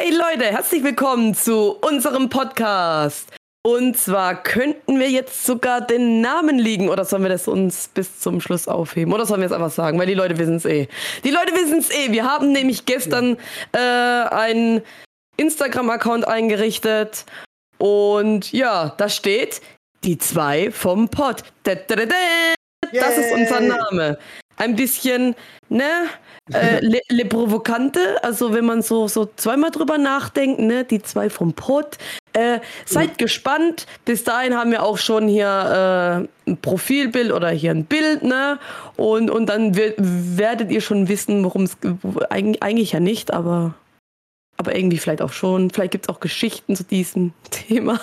Hey Leute, herzlich willkommen zu unserem Podcast. Und zwar könnten wir jetzt sogar den Namen liegen oder sollen wir das uns bis zum Schluss aufheben? Oder sollen wir es einfach sagen? Weil die Leute wissen es eh. Die Leute wissen es eh. Wir haben nämlich gestern äh, einen Instagram-Account eingerichtet und ja, da steht die zwei vom Pod. Das ist unser Name. Ein bisschen, ne? Äh, le, le, Provokante, also wenn man so, so zweimal drüber nachdenkt, ne, die zwei vom Pod. Äh, seid mhm. gespannt. Bis dahin haben wir auch schon hier äh, ein Profilbild oder hier ein Bild, ne? Und, und dann werdet ihr schon wissen, worum es eigentlich, eigentlich ja nicht, aber, aber irgendwie vielleicht auch schon. Vielleicht gibt es auch Geschichten zu diesem Thema.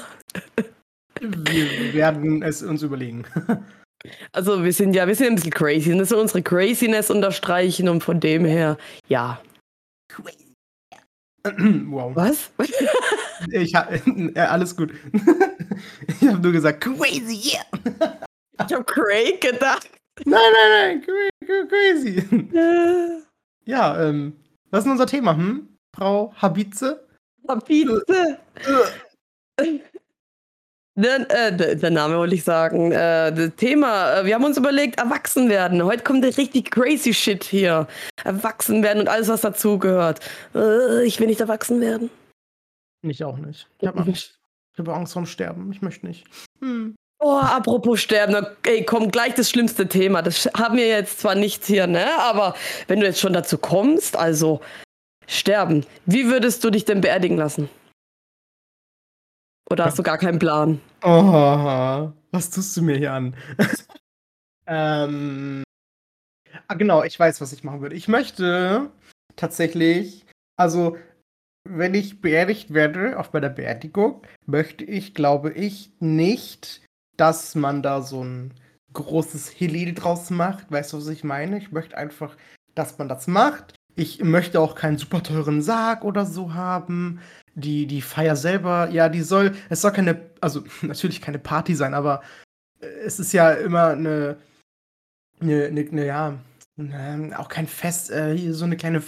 wir werden es uns überlegen. Also wir sind ja, wir sind ein bisschen crazy. Und das soll unsere Craziness unterstreichen und von dem her, ja. Wow. Was? ich hab, äh, alles gut. ich habe nur gesagt, crazy, yeah. ich habe Craig gedacht. Nein, nein, nein, crazy. ja, ähm, was ist unser Thema, hm? Frau Habitze? Habitze. Der, äh, der, Name wollte ich sagen. Äh, das Thema, äh, wir haben uns überlegt, erwachsen werden. Heute kommt der richtig crazy Shit hier. Erwachsen werden und alles, was dazugehört. Äh, ich will nicht erwachsen werden. Ich auch nicht. Ich habe Angst. Ich habe Angst vorm Sterben. Ich möchte nicht. Hm. Oh, apropos Sterben, ey, komm, gleich das schlimmste Thema. Das haben wir jetzt zwar nicht hier, ne? Aber wenn du jetzt schon dazu kommst, also sterben. Wie würdest du dich denn beerdigen lassen? Oder hast du gar keinen Plan? Oh, was tust du mir hier an? ähm, ah, genau, ich weiß, was ich machen würde. Ich möchte tatsächlich, also wenn ich beerdigt werde auf meiner Beerdigung, möchte ich, glaube ich, nicht, dass man da so ein großes Hilil draus macht. Weißt du, was ich meine? Ich möchte einfach, dass man das macht. Ich möchte auch keinen super teuren Sarg oder so haben die, die Feier selber, ja, die soll, es soll keine, also natürlich keine Party sein, aber äh, es ist ja immer eine, eine, eine, eine ja, eine, auch kein Fest, äh, so eine kleine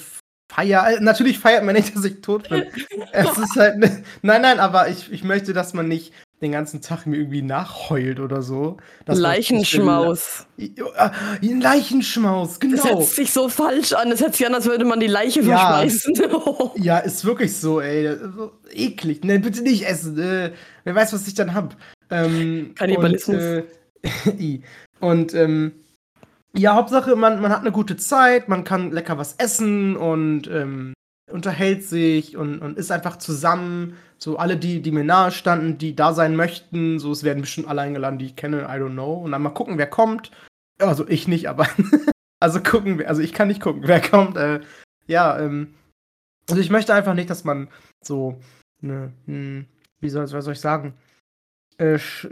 Feier. Äh, natürlich feiert man nicht, dass ich tot bin. es ist halt, ne, nein, nein, aber ich, ich möchte, dass man nicht den ganzen Tag mir irgendwie nachheult oder so. Leichenschmaus. Ja, Leichenschmaus, genau. Das hört sich so falsch an. Es hört sich an, als würde man die Leiche ja. verschmeißen. ja, ist wirklich so, ey. So eklig. Ne, bitte nicht essen. Äh, wer weiß, was ich dann hab. Ähm, Kannibalismus. Und, äh, und ähm, ja, Hauptsache, man, man hat eine gute Zeit, man kann lecker was essen und ähm, unterhält sich und, und ist einfach zusammen. So alle, die, die mir nahe standen, die da sein möchten, so es werden bestimmt alle eingeladen, die ich kenne, I don't know. Und dann mal gucken, wer kommt. Also ich nicht, aber also gucken, also ich kann nicht gucken, wer kommt. Äh, ja, ähm, also ich möchte einfach nicht, dass man so ne, hm, wie soll, was soll ich sagen, äh, sch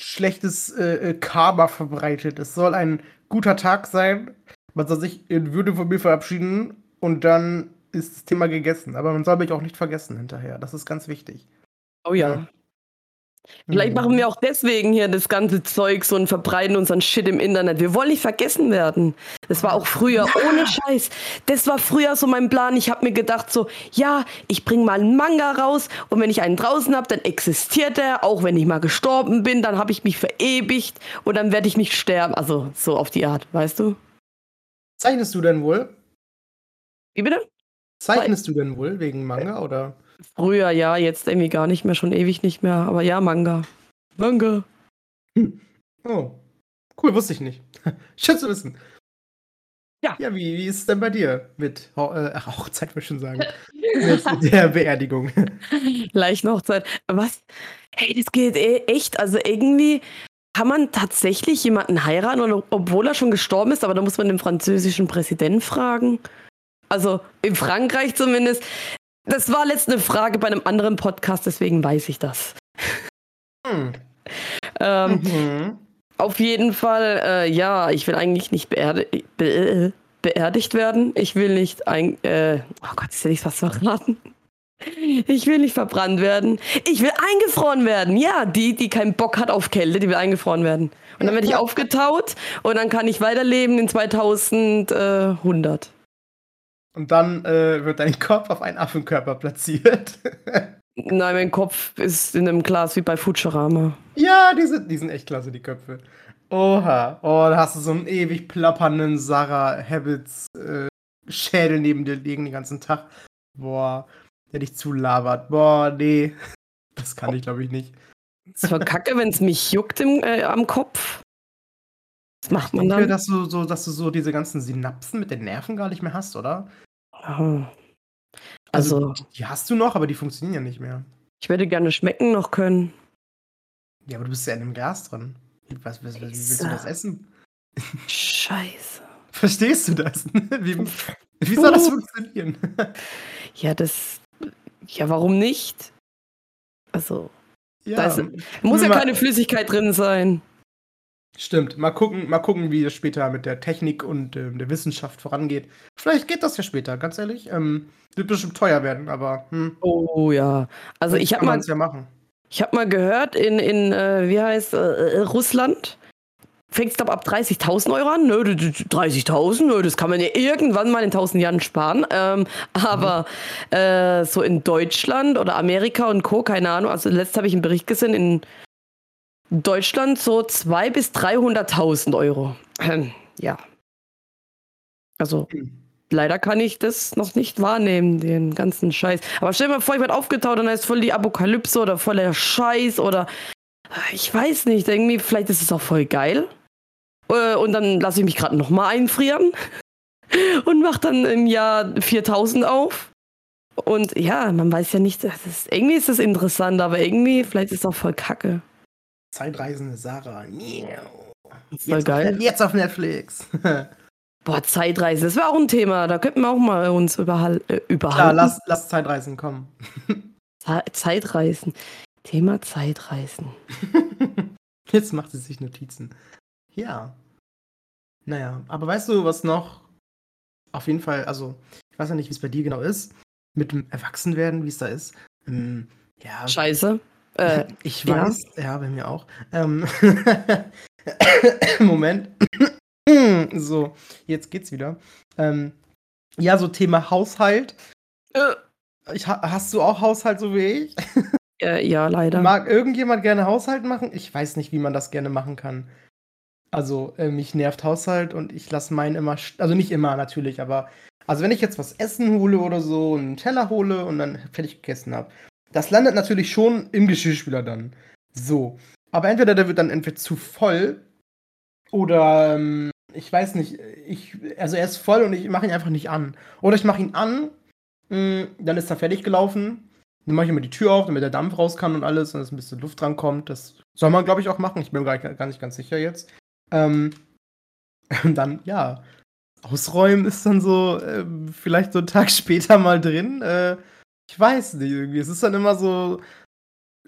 schlechtes äh, äh, Karma verbreitet. Es soll ein guter Tag sein. Man soll sich in Würde von mir verabschieden und dann ist das Thema gegessen. Aber man soll mich auch nicht vergessen hinterher. Das ist ganz wichtig. Oh ja. ja. Vielleicht machen wir auch deswegen hier das ganze Zeug so und verbreiten unseren Shit im Internet. Wir wollen nicht vergessen werden. Das war auch früher, ohne Scheiß. Das war früher so mein Plan. Ich habe mir gedacht so, ja, ich bringe mal einen Manga raus und wenn ich einen draußen habe, dann existiert er. Auch wenn ich mal gestorben bin, dann habe ich mich verewigt und dann werde ich nicht sterben. Also so auf die Art, weißt du? Zeichnest du denn wohl? Wie bitte? Zeichnest du denn wohl wegen Manga oder? Früher ja, jetzt irgendwie gar nicht mehr, schon ewig nicht mehr. Aber ja, Manga. Manga. Hm. Oh, cool, wusste ich nicht. Schön zu wissen. Ja. Ja, wie, wie ist es denn bei dir mit Ho äh, Hochzeit, würde ich schon sagen. mit der Beerdigung. Leichenhochzeit. Was? Hey, das geht eh echt. Also irgendwie kann man tatsächlich jemanden heiraten, obwohl er schon gestorben ist, aber da muss man den französischen Präsidenten fragen. Also in Frankreich zumindest. Das war letzte Frage bei einem anderen Podcast, deswegen weiß ich das. Hm. ähm, mhm. Auf jeden Fall, äh, ja, ich will eigentlich nicht beerdi be beerdigt werden. Ich will nicht ein. Äh, oh Gott, ist ja nicht was verraten. Ich will nicht verbrannt werden. Ich will eingefroren werden. Ja, die, die keinen Bock hat auf Kälte, die will eingefroren werden. Und dann werde ich aufgetaut und dann kann ich weiterleben in 2100. Und dann äh, wird dein Kopf auf einen Affenkörper platziert. Nein, mein Kopf ist in einem Glas wie bei Futurama. Ja, die sind, die sind echt klasse, die Köpfe. Oha. Oh, da hast du so einen ewig plappernden Sarah Habits äh, Schädel neben dir liegen den ganzen Tag. Boah, der dich zulabert. Boah, nee. Das kann ich, glaube ich, nicht. Es war kacke, wenn es mich juckt im, äh, am Kopf. Was macht man Ich denke, dann? dass du, so, dass du so diese ganzen Synapsen mit den Nerven gar nicht mehr hast, oder? Ja. Also, die, die hast du noch, aber die funktionieren ja nicht mehr. ich würde gerne schmecken noch können. Ja, aber du bist ja in einem Glas drin. Was, was, was, wie willst du das essen? Scheiße. Verstehst du das? Wie, wie soll das funktionieren? Ja, das. Ja, warum nicht? Also, ja, Da ist- muss ja keine Flüssigkeit drin sein. Stimmt. Mal gucken, mal gucken, wie es später mit der Technik und ähm, der Wissenschaft vorangeht. Vielleicht geht das ja später, ganz ehrlich. Ähm, wird bestimmt teuer werden, aber hm, Oh ja. Also ich habe mal, ja machen. ich hab mal gehört, in, in äh, wie heißt äh, äh, Russland fängt es glaube ab 30.000 Euro an. Nö, d- d- 30.000, nö, das kann man ja irgendwann mal in 1000 Jahren sparen. Ähm, aber äh, so in Deutschland oder Amerika und Co., keine Ahnung, also letzt habe ich einen Bericht gesehen, in Deutschland so 200.000 bis 300.000 Euro. Ähm, ja. Also Hm. leider kann ich das noch nicht wahrnehmen, den ganzen Scheiß. Aber stell dir mal vor, ich werde aufgetaucht und da ist voll die Apokalypse oder voll der Scheiß oder ich weiß nicht, irgendwie, vielleicht ist es auch voll geil. Äh, Und dann lasse ich mich gerade nochmal einfrieren und mache dann im Jahr 4000 auf. Und ja, man weiß ja nicht, das ist, irgendwie ist es interessant, aber irgendwie, vielleicht ist es auch voll kacke. Zeitreisende Sarah. Ist voll Jetzt, geil. Auf, jetzt auf Netflix. Boah, Zeitreise, das wäre auch ein Thema. Da könnten wir auch mal uns überhal äh, überhalten. lass, lass Zeitreisen kommen. Ze- Zeitreisen. Thema Zeitreisen. Jetzt macht sie sich Notizen. Ja. Naja, aber weißt du, was noch auf jeden Fall, also, ich weiß ja nicht, wie es bei dir genau ist, mit dem Erwachsenwerden, wie es da ist. Ähm, ja, Scheiße. Äh, ich ja. weiß, ja, bei mir auch. Ähm, Moment. so, jetzt geht's wieder. Ähm, ja, so Thema Haushalt. äh, Ich, ha- hast du auch Haushalt so wie ich? äh, ja, leider. Mag irgendjemand gerne Haushalt machen? Ich weiß nicht, wie man das gerne machen kann. Also, äh, mich nervt Haushalt und ich lasse meinen immer, also nicht immer natürlich, aber also wenn ich jetzt was essen hole oder so, einen Teller hole und dann fertig gegessen habe, das landet natürlich schon im Geschirrspüler dann. So. Aber entweder der wird dann entweder zu voll oder ähm, ich weiß nicht, ich, also er ist voll und ich mache ihn einfach nicht an. Oder ich mache ihn an, mh, dann ist er fertig gelaufen, dann mache ich immer die Tür auf, damit der Dampf raus kann und alles und dass ein bisschen Luft dran kommt. Das soll man, glaube ich, auch machen. Ich bin mir gar, gar nicht ganz sicher jetzt. Ähm, und dann, ja, ausräumen ist dann so, ähm, vielleicht so einen Tag später mal drin. Äh, ich weiß nicht, irgendwie. Es ist dann immer so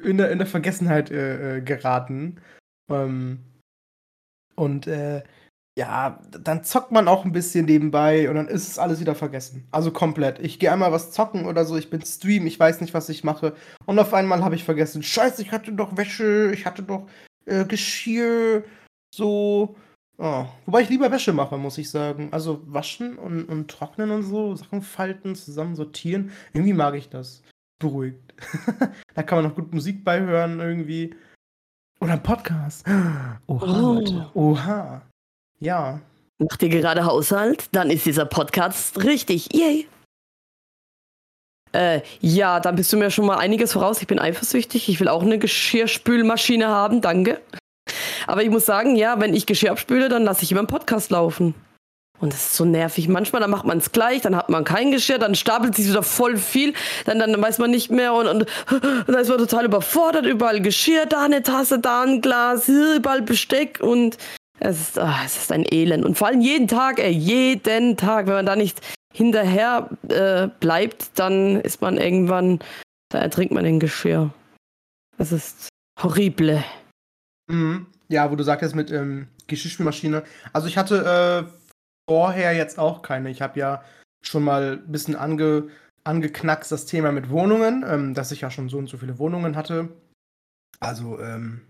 in der, in der Vergessenheit äh, äh, geraten. Ähm, und äh, ja, dann zockt man auch ein bisschen nebenbei und dann ist es alles wieder vergessen. Also komplett. Ich gehe einmal was zocken oder so, ich bin Stream, ich weiß nicht, was ich mache. Und auf einmal habe ich vergessen, scheiße, ich hatte doch Wäsche, ich hatte doch äh, Geschirr, so. Oh. Wobei ich lieber Wäsche mache, muss ich sagen. Also waschen und, und trocknen und so, Sachen falten, zusammen sortieren. Irgendwie mag ich das. Beruhigt. da kann man noch gut Musik beihören irgendwie. Oder ein Podcast. Oha, Oh. Leute. Oha. Ja. Macht ihr gerade Haushalt? Dann ist dieser Podcast richtig. Yay. Äh, ja, dann bist du mir schon mal einiges voraus. Ich bin eifersüchtig. Ich will auch eine Geschirrspülmaschine haben. Danke. Aber ich muss sagen, ja, wenn ich Geschirr abspüle, dann lasse ich immer einen Podcast laufen. Und das ist so nervig. Manchmal, dann macht man es gleich, dann hat man kein Geschirr, dann stapelt sich wieder voll viel, dann, dann weiß man nicht mehr und, und, und dann ist man total überfordert. Überall Geschirr, da eine Tasse, da ein Glas, überall Besteck und es ist, ah, es ist ein Elend. Und vor allem jeden Tag, ey, jeden Tag. Wenn man da nicht hinterher äh, bleibt, dann ist man irgendwann, da ertrinkt man in Geschirr. Das ist horrible. Mhm. Ja, wo du sagtest mit ähm, Geschirrspülmaschine. Also ich hatte äh, vorher jetzt auch keine. Ich habe ja schon mal ein bisschen ange, angeknackst das Thema mit Wohnungen, ähm, dass ich ja schon so und so viele Wohnungen hatte. Also ähm,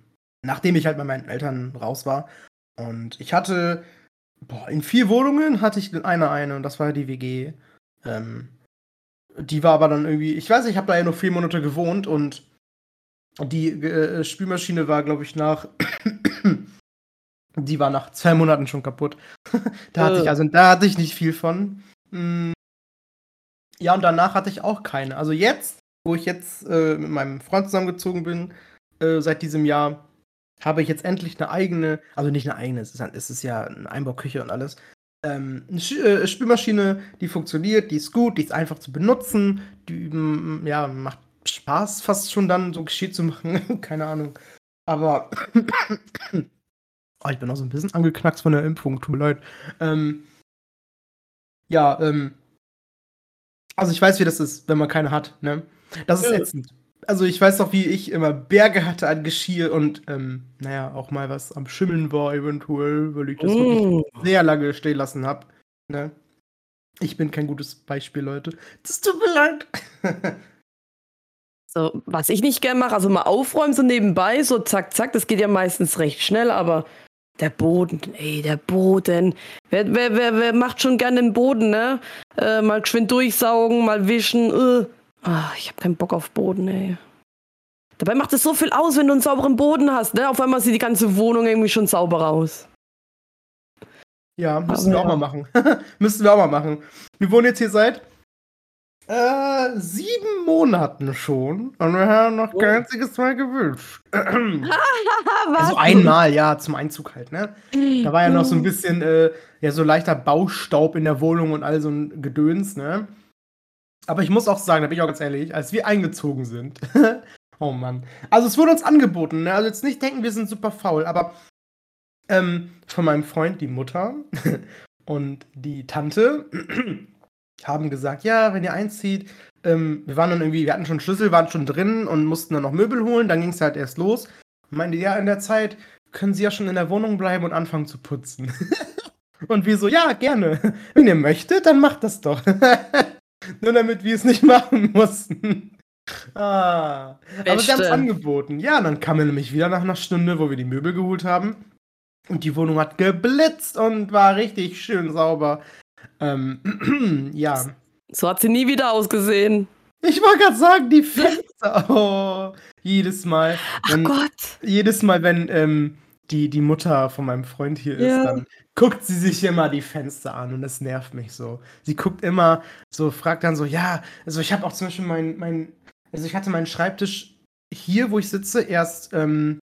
nachdem ich halt bei meinen Eltern raus war. Und ich hatte, boah, in vier Wohnungen hatte ich in einer eine und das war die WG. Ähm, die war aber dann irgendwie, ich weiß nicht, ich habe da ja nur vier Monate gewohnt und die äh, Spülmaschine war, glaube ich, nach. die war nach zwei Monaten schon kaputt. da hatte ich, äh. also da hatte ich nicht viel von. Mm. Ja, und danach hatte ich auch keine. Also jetzt, wo ich jetzt äh, mit meinem Freund zusammengezogen bin, äh, seit diesem Jahr, habe ich jetzt endlich eine eigene, also nicht eine eigene, es ist, es ist ja eine Einbauküche und alles. Ähm, eine äh, Spülmaschine, die funktioniert, die ist gut, die ist einfach zu benutzen, die mm, ja, macht Spaß fast schon dann so Geschirr zu machen. Keine Ahnung. Aber oh, ich bin auch so ein bisschen angeknackst von der Impfung, tut mir leid. Ähm, ja, ähm, also ich weiß, wie das ist, wenn man keine hat, ne? Das ist ja. ätzend. Also ich weiß auch, wie ich immer Berge hatte an Geschirr und ähm, naja, auch mal was am Schimmeln war eventuell, weil ich das mm. sehr lange stehen lassen habe. Ne? Ich bin kein gutes Beispiel, Leute. Das tut mir leid. So, was ich nicht gern mache, also mal aufräumen so nebenbei, so zack, zack, das geht ja meistens recht schnell, aber der Boden, ey, der Boden. Wer, wer, wer, wer macht schon gerne den Boden, ne? Äh, mal geschwind durchsaugen, mal wischen. Äh. Ach, ich hab keinen Bock auf Boden, ey. Dabei macht es so viel aus, wenn du einen sauberen Boden hast, ne? Auf einmal sieht die ganze Wohnung irgendwie schon sauber aus. Ja, müssen aber wir ja. auch mal machen. müssen wir auch mal machen. Wir wohnen jetzt hier seit äh, sieben Monaten schon. Und wir haben noch oh. kein einziges Mal gewünscht. also einmal, ja, zum Einzug halt, ne? Da war ja noch so ein bisschen, äh, ja, so leichter Baustaub in der Wohnung und all so ein Gedöns, ne? Aber ich muss auch sagen, da bin ich auch ganz ehrlich, als wir eingezogen sind, oh Mann. Also es wurde uns angeboten, ne? Also jetzt nicht denken, wir sind super faul, aber ähm, von meinem Freund die Mutter und die Tante haben gesagt, ja, wenn ihr einzieht, ähm, wir waren dann irgendwie, wir hatten schon Schlüssel, waren schon drin und mussten dann noch Möbel holen, dann ging es halt erst los. Und meinte, ja, in der Zeit können sie ja schon in der Wohnung bleiben und anfangen zu putzen. und wir so, ja, gerne. Wenn ihr möchtet, dann macht das doch. Nur damit wir es nicht machen mussten. ah. Aber sie haben es angeboten. Ja, dann kam er nämlich wieder nach einer Stunde, wo wir die Möbel geholt haben. Und die Wohnung hat geblitzt und war richtig schön sauber. Ähm, ja. So hat sie nie wieder ausgesehen. Ich wollte gerade sagen, die Fenster. Oh, jedes Mal. Wenn, Ach Gott. Jedes Mal, wenn ähm, die, die Mutter von meinem Freund hier ja. ist, dann guckt sie sich immer die Fenster an und das nervt mich so. Sie guckt immer so, fragt dann so, ja, also ich habe auch zum Beispiel mein, mein, also ich hatte meinen Schreibtisch hier, wo ich sitze, erst ähm,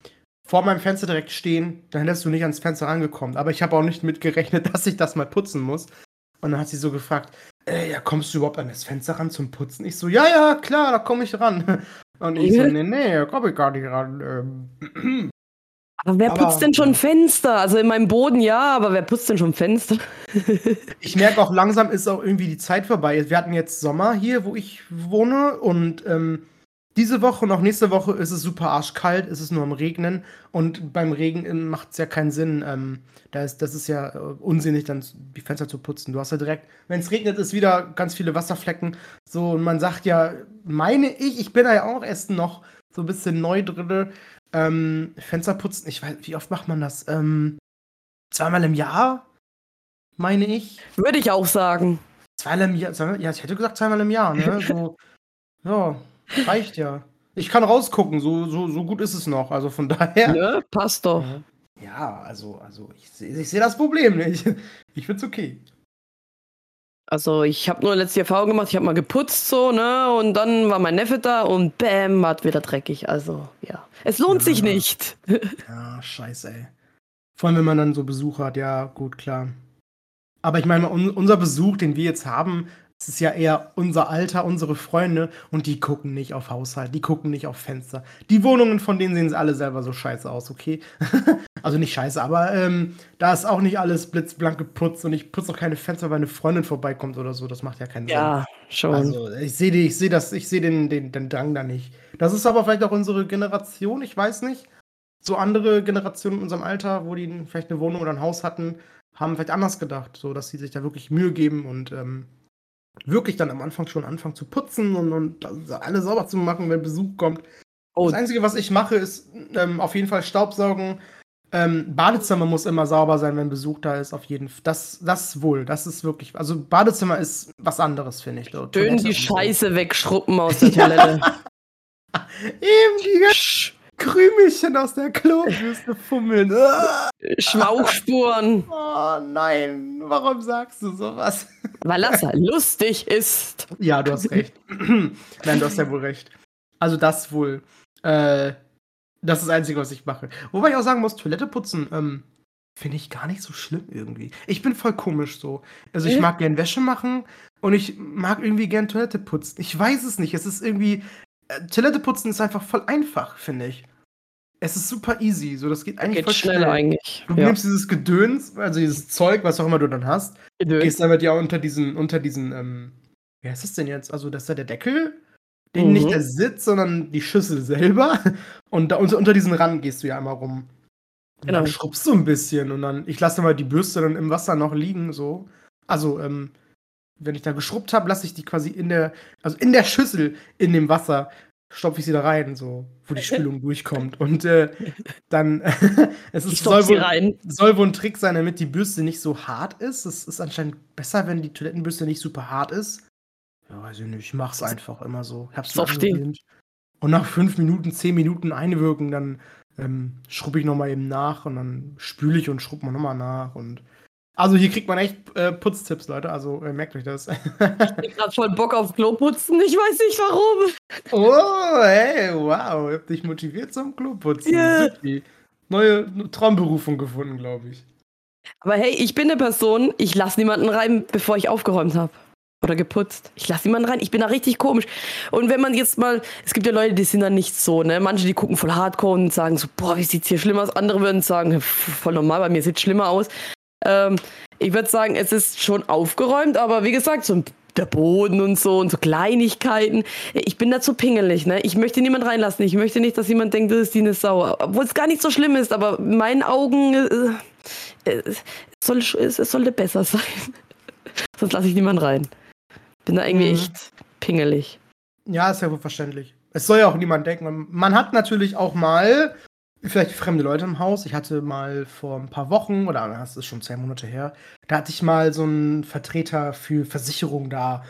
vor meinem Fenster direkt stehen, dann hättest du nicht ans Fenster angekommen. Aber ich habe auch nicht mitgerechnet, dass ich das mal putzen muss. Und dann hat sie so gefragt, äh, ja, kommst du überhaupt an das Fenster ran zum Putzen? Ich so, ja, ja, klar, da komme ich ran. Und ich so, nee, nee, da komme ich gar nicht ran. Ähm. Aber wer aber, putzt denn schon Fenster? Also in meinem Boden ja, aber wer putzt denn schon Fenster? ich merke auch langsam ist auch irgendwie die Zeit vorbei. Wir hatten jetzt Sommer hier, wo ich wohne und ähm, diese Woche und auch nächste Woche ist es super arschkalt, ist es nur am Regnen und beim Regen macht es ja keinen Sinn. Ähm, da ist, das ist ja äh, unsinnig, dann die Fenster zu putzen. Du hast ja direkt, wenn es regnet, ist wieder ganz viele Wasserflecken. So, und man sagt ja, meine ich, ich bin da ja auch erst noch so ein bisschen neu drin. Ähm, Fenster putzen, ich weiß, wie oft macht man das? Ähm, zweimal im Jahr, meine ich. Würde ich auch sagen. Zweimal im Jahr, ja, ich hätte gesagt zweimal im Jahr, ne? So, ja. Reicht ja. Ich kann rausgucken, so, so, so gut ist es noch. Also von daher. Ja, passt doch. Ja, also, also ich sehe seh das Problem nicht. Ich find's okay. Also ich habe nur letzte Erfahrung gemacht, ich habe mal geputzt so, ne? Und dann war mein Neffe da und bäm, war wieder dreckig. Also, ja. Es lohnt ja. sich nicht. Ja, scheiße, ey. Vor allem, wenn man dann so Besuch hat, ja, gut, klar. Aber ich meine, unser Besuch, den wir jetzt haben, es ist ja eher unser Alter, unsere Freunde und die gucken nicht auf Haushalt, die gucken nicht auf Fenster. Die Wohnungen von denen sehen alle selber so scheiße aus, okay? also nicht scheiße, aber ähm, da ist auch nicht alles blitzblank geputzt und ich putze auch keine Fenster, weil eine Freundin vorbeikommt oder so. Das macht ja keinen Sinn. Ja, schon. Also ich sehe ich sehe das, ich sehe den, den, den Drang da nicht. Das ist aber vielleicht auch unsere Generation, ich weiß nicht. So andere Generationen in unserem Alter, wo die vielleicht eine Wohnung oder ein Haus hatten, haben vielleicht anders gedacht, so dass sie sich da wirklich Mühe geben und ähm, wirklich dann am Anfang schon anfangen zu putzen und, und alles sauber zu machen, wenn Besuch kommt. Oh. Das Einzige, was ich mache, ist ähm, auf jeden Fall Staubsaugen. Ähm, Badezimmer muss immer sauber sein, wenn Besuch da ist, auf jeden Fall. Das, das wohl, das ist wirklich. Also Badezimmer ist was anderes, finde ich. So, Schön Toilette die und so. Scheiße wegschruppen aus der Toilette. Eben die Krümelchen aus der Klobürste fummeln. Schmauchspuren. Oh nein, warum sagst du sowas? Weil das lustig ist. Ja, du hast recht. Nein, du hast ja wohl recht. Also das wohl. Äh, das ist das Einzige, was ich mache. Wobei ich auch sagen muss, Toilette putzen, ähm, finde ich gar nicht so schlimm irgendwie. Ich bin voll komisch so. Also ich Äh? mag gern Wäsche machen und ich mag irgendwie gern Toilette putzen. Ich weiß es nicht. Es ist irgendwie. Äh, Toilette putzen ist einfach voll einfach, finde ich. Es ist super easy. So, das geht eigentlich Geht voll schnell schnell. eigentlich. Du Ja. nimmst dieses Gedöns, also dieses Zeug, was auch immer du dann hast, gehst damit ja unter diesen, unter diesen, ähm, wie heißt das denn jetzt? Also, das ist ja der Deckel, den Mhm. nicht der Sitz, sondern die Schüssel selber. Und da unter, unter diesen Rand gehst du ja einmal rum. Und Genau. dann schrubbst du ein bisschen und dann, ich lasse mal die Bürste dann im Wasser noch liegen, so. Also, ähm, wenn ich da geschrubbt habe, lasse ich die quasi in der, also in der Schüssel in dem Wasser, stopfe ich sie da rein, so, wo die Spülung durchkommt. Und äh, dann, es ist, soll wohl, rein. soll wohl ein Trick sein, damit die Bürste nicht so hart ist. Es ist anscheinend besser, wenn die Toilettenbürste nicht super hart ist. Ja, weiß ich nicht. Ich mach's einfach immer so. Ich hab's angewöhnt. Und nach fünf Minuten, zehn Minuten einwirken, dann ähm, schrubbe ich nochmal eben nach und dann spüle ich und schrubbe man nochmal nach. Und also hier kriegt man echt äh, Putztipps, Leute. Also äh, merkt euch das. Ich hab grad voll Bock auf Klo putzen. Ich weiß nicht warum. oh, hey, wow. Ihr habt dich motiviert zum Kloputzen. Supi. Neue Traumberufung gefunden, glaube ich. Aber hey, ich bin eine Person, ich lasse niemanden rein, bevor ich aufgeräumt habe. Oder geputzt. Ich lasse niemanden rein. Ich bin da richtig komisch. Und wenn man jetzt mal, es gibt ja Leute, die sind dann nicht so, ne? Manche, die gucken voll hardcore und sagen so, boah, wie sieht's hier schlimm aus? Andere würden sagen, voll normal, bei mir sieht's schlimmer aus. Ähm, ich würde sagen, es ist schon aufgeräumt, aber wie gesagt, so der Boden und so und so Kleinigkeiten. Ich bin da zu pingelig, ne? Ich möchte niemand reinlassen. Ich möchte nicht, dass jemand denkt, das ist die eine Sau. Obwohl es gar nicht so schlimm ist, aber in meinen Augen äh, äh, es, soll, es, es sollte besser sein. Sonst lasse ich niemand rein. Bin da irgendwie Mhm. echt pingelig. Ja, ist ja wohl verständlich. Es soll ja auch niemand denken. Man hat natürlich auch mal vielleicht fremde Leute im Haus. Ich hatte mal vor ein paar Wochen, oder das ist schon zwei Monate her, da hatte ich mal so einen Vertreter für Versicherung da.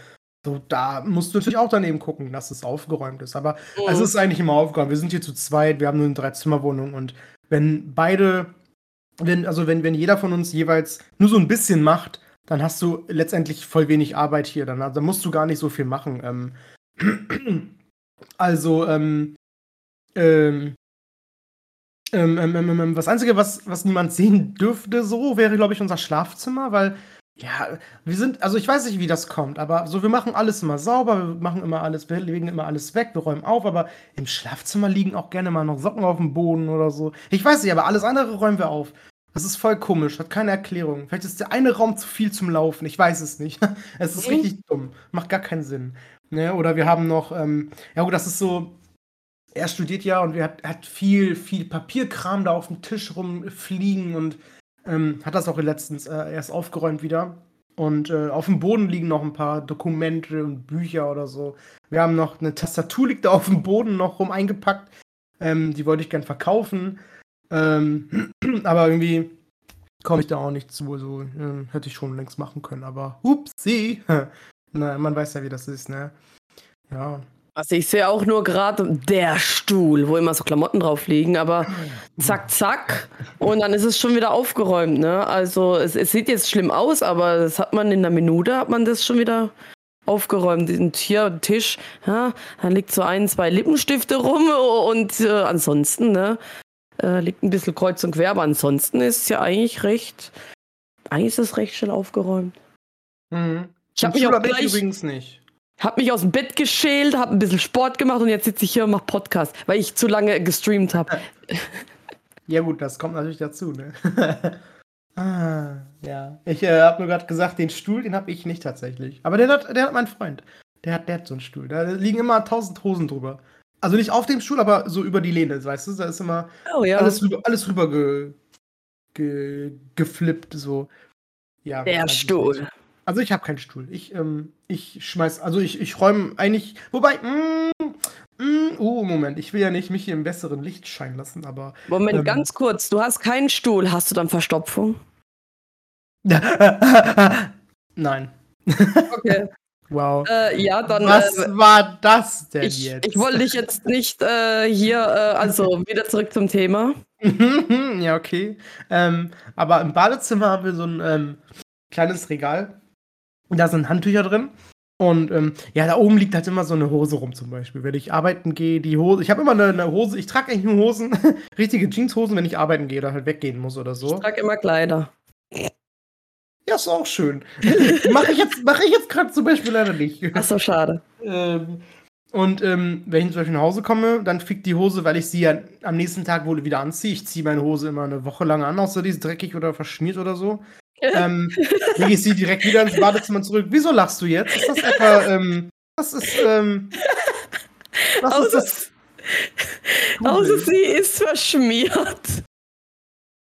So, da musst du natürlich auch dann eben gucken, dass es aufgeräumt ist. Aber es ist eigentlich immer aufgeräumt. Wir sind hier zu zweit, wir haben nur eine Dreizimmerwohnung und wenn beide, wenn, also wenn, wenn jeder von uns jeweils nur so ein bisschen macht, dann hast du letztendlich voll wenig Arbeit hier. Dann, dann musst du gar nicht so viel machen. Ähm, also, ähm, ähm, ähm, ähm, ähm, ähm, das Einzige, was, was niemand sehen dürfte, so wäre, glaube ich, unser Schlafzimmer, weil, ja, wir sind, also ich weiß nicht, wie das kommt, aber so, wir machen alles immer sauber, wir machen immer alles, wir legen immer alles weg, wir räumen auf, aber im Schlafzimmer liegen auch gerne mal noch Socken auf dem Boden oder so. Ich weiß nicht, aber alles andere räumen wir auf. Das ist voll komisch, hat keine Erklärung. Vielleicht ist der eine Raum zu viel zum Laufen, ich weiß es nicht. es ist Mhm. richtig dumm, macht gar keinen Sinn. Ne? Oder wir haben noch, ähm, ja gut, das ist so, er studiert ja und er hat, hat viel, viel Papierkram da auf dem Tisch rumfliegen und ähm, hat das auch letztens äh, erst aufgeräumt wieder. Und äh, auf dem Boden liegen noch ein paar Dokumente und Bücher oder so. Wir haben noch eine Tastatur liegt da auf dem Boden noch rum eingepackt. Ähm, die wollte ich gern verkaufen. Ähm, aber irgendwie komme ich da auch nicht zu. So ähm, hätte ich schon längst machen können. Aber hupsi. Na, man weiß ja, wie das ist, ne? Ja. Also ich sehe auch nur gerade der Stuhl, wo immer so Klamotten drauf liegen, aber zack, zack. Und dann ist es schon wieder aufgeräumt, ne? Also es, es sieht jetzt schlimm aus, aber das hat man in einer Minute, hat man das schon wieder aufgeräumt. Und hier Tisch, ja, da liegt so ein, zwei Lippenstifte rum und äh, ansonsten, ne? Äh, liegt ein bisschen kreuz und quer, aber ansonsten ist es ja eigentlich recht, eigentlich ist es recht schnell aufgeräumt. Mhm. Ich habe mich auch gleich, übrigens nicht. Hab mich aus dem Bett geschält, habe ein bisschen Sport gemacht und jetzt sitze ich hier und mache Podcast, weil ich zu lange gestreamt habe. Ja gut, das kommt natürlich dazu, ne? ah, ja. Ich äh, habe nur gerade gesagt, den Stuhl, den habe ich nicht tatsächlich. Aber den hat, der hat mein Freund. Der hat, der hat so einen Stuhl. Da liegen immer tausend Hosen drüber. Also nicht auf dem Stuhl, aber so über die Lehne, weißt du? Da ist immer Oh ja. alles rüber, alles rüber ge, ge, geflippt, so. Ja, der Stuhl. Also ich habe keinen Stuhl. Ich, ähm, ich schmeiß, also ich, ich räume eigentlich, wobei, mm, mm, uh, Moment, ich will ja nicht mich hier im besseren Licht scheinen lassen, aber. Moment, ähm, ganz kurz, du hast keinen Stuhl, hast du dann Verstopfung? Nein. Okay. Wow. Äh, ja, dann. Was äh, war das denn ich, jetzt? ich wollte dich jetzt nicht äh, hier, äh, also wieder zurück zum Thema. ja, okay. Ähm, aber im Badezimmer haben wir so ein ähm, kleines Regal. Da sind Handtücher drin. Und ähm, ja, da oben liegt halt immer so eine Hose rum zum Beispiel. Wenn ich arbeiten gehe, die Hose. Ich habe immer eine, eine, Hose, ich trage eigentlich nur Hosen, richtige Jeanshosen, wenn ich arbeiten gehe oder halt weggehen muss oder so. Ich trage immer Kleider. Ja, ist auch schön. Mache ich jetzt, mach jetzt gerade zum Beispiel leider nicht. Ach so, schade. Ähm, und ähm, wenn ich zum Beispiel nach Hause komme, dann fickt die Hose, weil ich sie ja am nächsten Tag wohl wieder anziehe. Ich ziehe meine Hose immer eine Woche lang an, außer die ist dreckig oder verschmiert oder so. Ähm, lege ich sie direkt wieder ins Badezimmer zurück. Wieso lachst du jetzt? Ist das etwa, ähm, was ist, ähm, was außer, ist das? Außer sie ist verschmiert.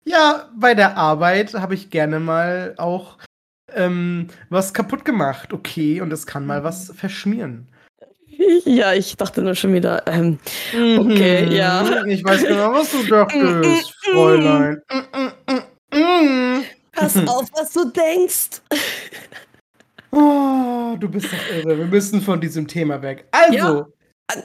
Ja, bei der Arbeit habe ich gerne mal auch ähm, was kaputt gemacht. Okay, und es kann mal was verschmieren. Ja, ich dachte nur schon wieder. Ähm, okay, Mhm. ja. Ich weiß genau, was du dachtest, Fräulein. Pass auf, was du denkst. Oh, du bist doch irre. Wir müssen von diesem Thema weg. Also, Ja,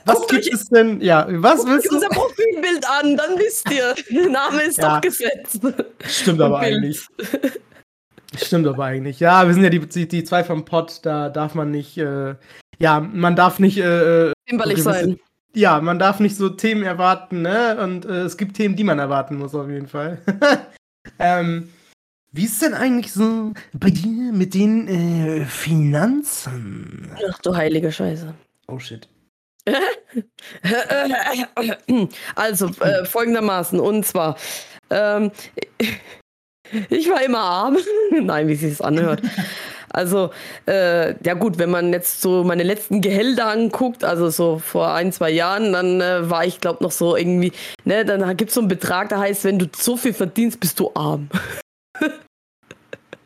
was Guckt gibt euch es denn? Ja, was guckt willst euch unser du? Profilbild an, dann wisst ihr. Der Name ist Ja. doch gesetzt. Stimmt aber eigentlich. Stimmt aber eigentlich. Ja, wir sind ja die, die, die zwei vom Pott, da darf man nicht, äh, ja, man darf nicht, äh, äh, Zimperlich gewisse- sein. ja, man darf nicht so Themen erwarten, ne? Und äh, es gibt Themen, die man erwarten muss, auf jeden Fall. ähm, wie ist denn eigentlich so bei dir mit den äh, Finanzen? Ach du heilige Scheiße. Oh shit. Also, äh, folgendermaßen, und zwar, ähm, ich war immer arm. Nein, wie sich das anhört. Also, äh, ja gut, wenn man jetzt so meine letzten Gehälter anguckt, also so vor ein, zwei Jahren, dann äh, war ich, glaube noch so irgendwie, ne, dann gibt es so einen Betrag, der heißt, wenn du so viel verdienst, bist du arm.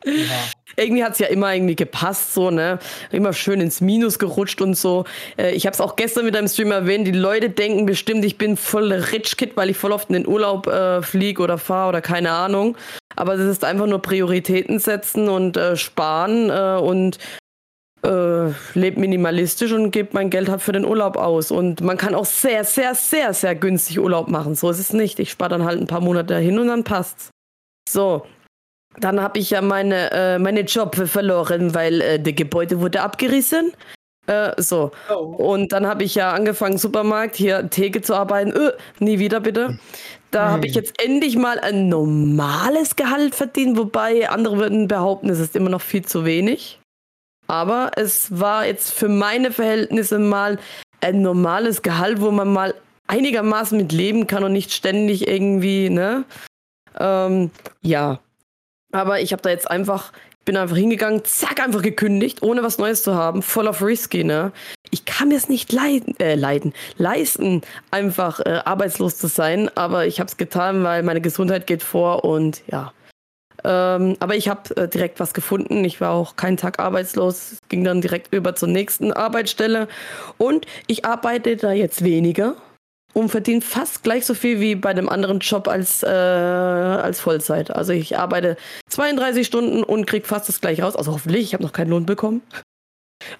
Ja. irgendwie hat es ja immer irgendwie gepasst, so, ne? Immer schön ins Minus gerutscht und so. Äh, ich habe es auch gestern wieder im Stream erwähnt, die Leute denken bestimmt, ich bin voll Rich Kid, weil ich voll oft in den Urlaub äh, fliege oder fahre oder keine Ahnung. Aber es ist einfach nur Prioritäten setzen und äh, sparen äh, und äh, lebe minimalistisch und gebe mein Geld halt für den Urlaub aus. Und man kann auch sehr, sehr, sehr, sehr günstig Urlaub machen. So ist es nicht. Ich spare dann halt ein paar Monate hin und dann passt's. So, dann habe ich ja meine, äh, meine Job verloren, weil äh, der Gebäude wurde abgerissen. Äh, so. Oh. Und dann habe ich ja angefangen, Supermarkt, hier Theke zu arbeiten. Äh, nie wieder bitte. Da habe ich Hm. jetzt endlich mal ein normales Gehalt verdient, wobei andere würden behaupten, es ist immer noch viel zu wenig. Aber es war jetzt für meine Verhältnisse mal ein normales Gehalt, wo man mal einigermaßen mit leben kann und nicht ständig irgendwie, ne? Ähm, ja. Aber ich habe da jetzt einfach, bin einfach hingegangen, zack, einfach gekündigt, ohne was Neues zu haben, voll auf risky, ne? Ich kann mir es nicht leiden, äh, leiden, leisten, einfach äh, arbeitslos zu sein, aber ich habe es getan, weil meine Gesundheit geht vor und ja. Ähm, aber ich habe äh, direkt was gefunden. Ich war auch keinen Tag arbeitslos. Ging dann direkt über zur nächsten Arbeitsstelle. Und ich arbeite da jetzt weniger und verdiene fast gleich so viel wie bei dem anderen Job als, äh, als Vollzeit. Also ich arbeite 32 Stunden und krieg fast das gleiche raus. Also hoffentlich, ich habe noch keinen Lohn bekommen.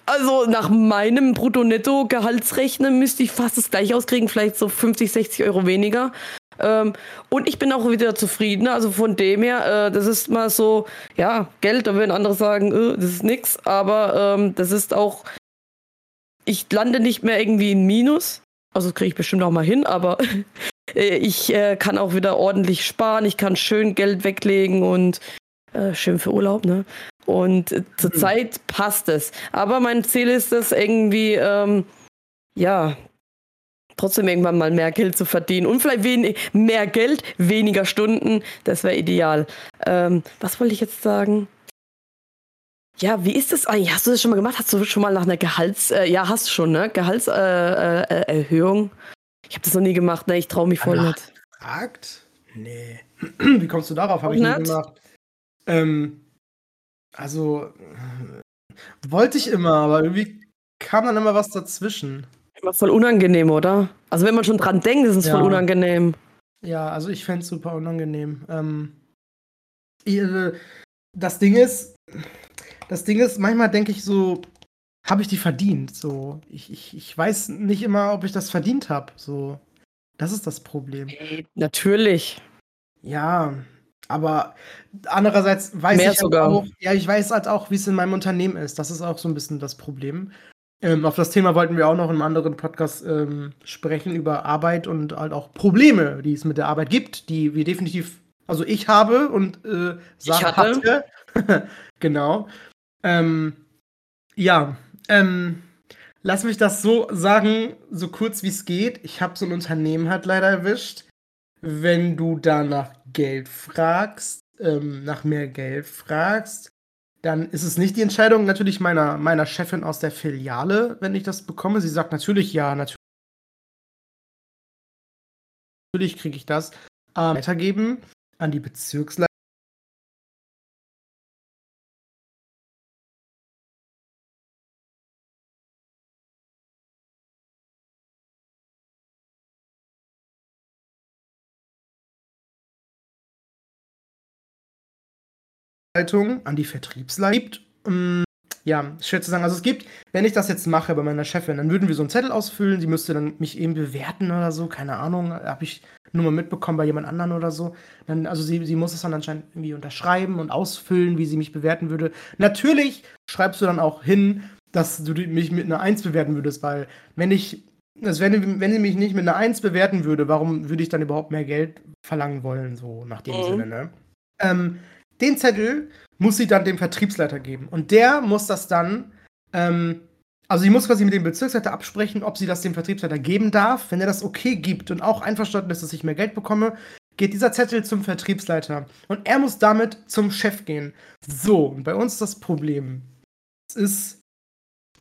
Also nach meinem Brutto-Netto-Gehaltsrechnen müsste ich fast das gleiche auskriegen, vielleicht so 50, 60 Euro weniger. Ähm, und ich bin auch wieder zufrieden. Also von dem her, äh, das ist mal so, ja, Geld, da würden andere sagen, äh, das ist nix. Aber ähm, das ist auch, ich lande nicht mehr irgendwie in Minus. Also das kriege ich bestimmt auch mal hin, aber äh, ich äh, kann auch wieder ordentlich sparen. Ich kann schön Geld weglegen und äh, schön für Urlaub, ne? Und äh, zurzeit passt es. Aber mein Ziel ist es irgendwie, ähm, ja, trotzdem irgendwann mal mehr Geld zu verdienen. Und vielleicht wenig, mehr Geld, weniger Stunden. Das wäre ideal. Ähm, was wollte ich jetzt sagen? Ja, wie ist das eigentlich? Hast du das schon mal gemacht? Hast du schon mal nach einer Gehalts... Äh, ja, hast du schon, ne? Gehaltserhöhung? Äh, äh, Erhöhung? ich habe das noch nie gemacht, ne? Ich traue mich voll nicht. Fragt? Nee. Wie kommst du darauf? Habe ich nie nicht? gemacht. Ähm, also, äh, wollte ich immer, aber irgendwie kam dann immer was dazwischen. Immer voll unangenehm, oder? Also wenn man schon dran denkt, ist es Ja. voll unangenehm. Ja, also ich fände es super unangenehm. Ähm, das Ding ist, das Ding ist, manchmal denke ich so, habe ich die verdient? So, ich, ich, ich weiß nicht immer, ob ich das verdient habe. So, das ist das Problem. Natürlich. Ja, aber andererseits weiß Mehr ich halt auch, ja, ich weiß halt auch, wie es in meinem Unternehmen ist. Das ist auch so ein bisschen das Problem. Ähm, auf das Thema wollten wir auch noch in einem anderen Podcast ähm, sprechen über Arbeit und halt auch Probleme, die es mit der Arbeit gibt, die wir definitiv, also ich habe und äh, Sarah hatte. hatte. genau. Ähm, ja, ähm, lass mich das so sagen, so kurz wie es geht. Ich habe so ein Unternehmen halt leider erwischt. Wenn du da nach Geld fragst, ähm, nach mehr Geld fragst, dann ist es nicht die Entscheidung natürlich meiner, meiner Chefin aus der Filiale, wenn ich das bekomme. Sie sagt natürlich ja, natürlich. Natürlich kriege ich das. Ähm, weitergeben an die Bezirksleitung. An die Vertriebsleitung gibt. Ähm, ja, schwer zu sagen. Also es gibt, wenn ich das jetzt mache bei meiner Chefin, dann würden wir so einen Zettel ausfüllen, sie müsste dann mich eben bewerten oder so, keine Ahnung, habe ich nur mal mitbekommen bei jemand anderen oder so. Dann, also sie, sie muss es dann anscheinend irgendwie unterschreiben und ausfüllen, wie sie mich bewerten würde. Natürlich schreibst du dann auch hin, dass du mich mit einer 1 bewerten würdest, weil wenn ich, also wenn, wenn sie mich nicht mit einer 1 bewerten würde, warum würde ich dann überhaupt mehr Geld verlangen wollen, so nach dem Mhm. Sinne, ne? Ähm, den Zettel muss sie dann dem Vertriebsleiter geben. Und der muss das dann, ähm, also sie muss quasi mit dem Bezirksleiter absprechen, ob sie das dem Vertriebsleiter geben darf. Wenn er das okay gibt und auch einverstanden ist, dass ich mehr Geld bekomme, geht dieser Zettel zum Vertriebsleiter. Und er muss damit zum Chef gehen. So, und bei uns das Problem. Es ist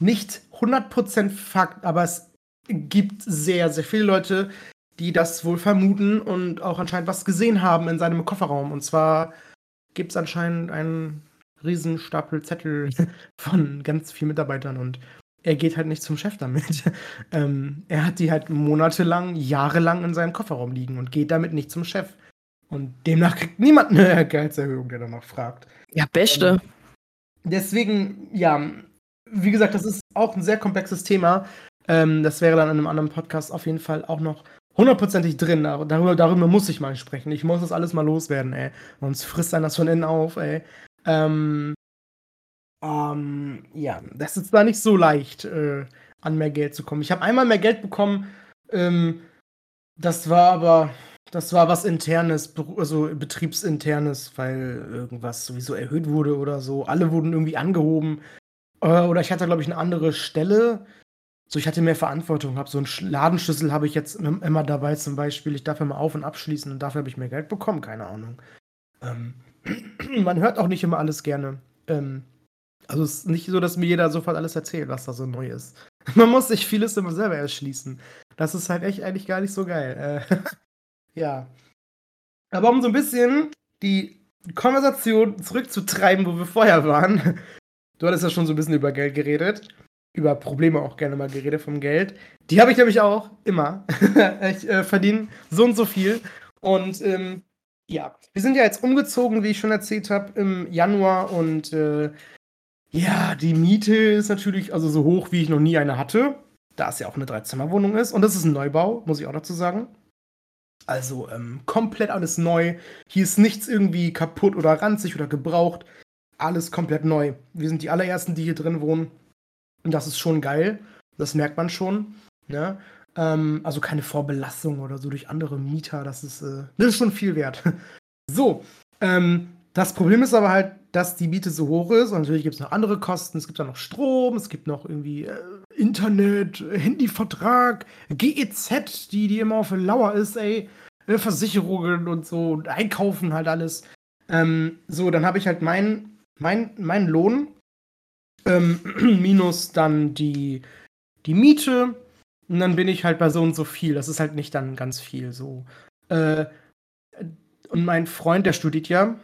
nicht 100% Fakt, aber es gibt sehr, sehr viele Leute, die das wohl vermuten und auch anscheinend was gesehen haben in seinem Kofferraum. Und zwar gibt es anscheinend einen riesen Stapel Zettel von ganz vielen Mitarbeitern und er geht halt nicht zum Chef damit. ähm, er hat die halt monatelang, jahrelang in seinem Kofferraum liegen und geht damit nicht zum Chef. Und demnach kriegt niemand eine Gehaltserhöhung, der danach fragt. Ja, beste. Deswegen, ja, wie gesagt, das ist auch ein sehr komplexes Thema. Ähm, das wäre dann in einem anderen Podcast auf jeden Fall auch noch hundertprozentig drin. Darüber, darüber muss ich mal sprechen. Ich muss das alles mal loswerden, ey. Sonst frisst dann das von innen auf, ey. Ähm, ähm, ja, das ist zwar nicht so leicht, äh, an mehr Geld zu kommen. Ich habe einmal mehr Geld bekommen, ähm, das war aber, das war was internes, also betriebsinternes, weil irgendwas sowieso erhöht wurde oder so. Alle wurden irgendwie angehoben. Äh, oder ich hatte, glaube ich, eine andere Stelle. So, ich hatte mehr Verantwortung, habe so einen Sch- Ladenschlüssel habe ich jetzt im- immer dabei zum Beispiel. Ich darf immer auf- und abschließen und dafür habe ich mehr Geld bekommen, keine Ahnung. Ähm, man hört auch nicht immer alles gerne. Ähm, also es ist nicht so, dass mir jeder sofort alles erzählt, was da so neu ist. Man muss sich vieles immer selber erschließen. Das ist halt echt eigentlich gar nicht so geil. Äh, ja. Aber um so ein bisschen die Konversation zurückzutreiben, wo wir vorher waren. Du hattest ja schon so ein bisschen über Geld geredet. Über Probleme auch gerne mal geredet vom Geld. Die habe ich nämlich auch immer. ich äh, verdiene so und so viel. Und ähm, ja, wir sind ja jetzt umgezogen, wie ich schon erzählt habe, im Januar. Und äh, ja, die Miete ist natürlich also so hoch, wie ich noch nie eine hatte. Da es ja auch eine Dreizimmerwohnung ist. Und das ist ein Neubau, muss ich auch dazu sagen. Also ähm, komplett alles neu. Hier ist nichts irgendwie kaputt oder ranzig oder gebraucht. Alles komplett neu. Wir sind die allerersten, die hier drin wohnen. Und das ist schon geil. Das merkt man schon. Ne? Ähm, also keine Vorbelastung oder so durch andere Mieter. Das ist, äh, das ist schon viel wert. so. Ähm, das Problem ist aber halt, dass die Miete so hoch ist. Und natürlich gibt es noch andere Kosten. Es gibt da noch Strom, es gibt noch irgendwie äh, Internet, Handyvertrag, GEZ, die, die immer auf der Lauer ist, ey. Äh, Versicherungen und so, und Einkaufen halt alles. Ähm, so, dann habe ich halt meinen mein, mein Lohn ähm, minus dann die, die Miete. Und dann bin ich halt bei so und so viel. Das ist halt nicht dann ganz viel so. Äh, und mein Freund, der studiert ja.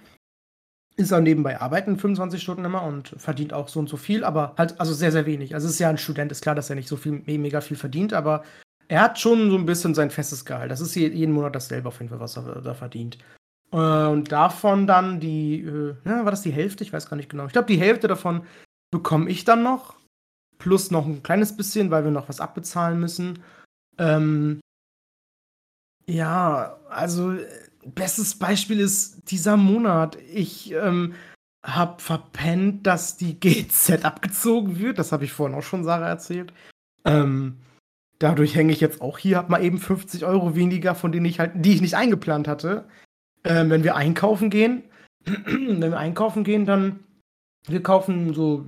ist auch nebenbei arbeiten, 25 Stunden immer und verdient auch so und so viel, aber halt, also sehr, sehr wenig. Also ist ja ein Student, ist klar, dass er nicht so viel, mega viel verdient, aber er hat schon so ein bisschen sein festes Gehalt. Das ist jeden Monat dasselbe auf jeden Fall, was er da verdient. Und davon dann die, äh, ja, war das die Hälfte? Ich weiß gar nicht genau. Ich glaube, die Hälfte davon bekomme ich dann noch. Plus noch ein kleines bisschen, weil wir noch was abbezahlen müssen. Ähm, ja, also bestes Beispiel ist dieser Monat. Ich ähm, habe verpennt, dass die GZ abgezogen wird. Das habe ich vorhin auch schon Sarah erzählt. Ähm, dadurch hänge ich jetzt auch hier, habe mal eben 50 Euro weniger, von denen ich halt, die ich nicht eingeplant hatte. Ähm, wenn wir einkaufen gehen, wenn wir einkaufen gehen, dann wir kaufen so,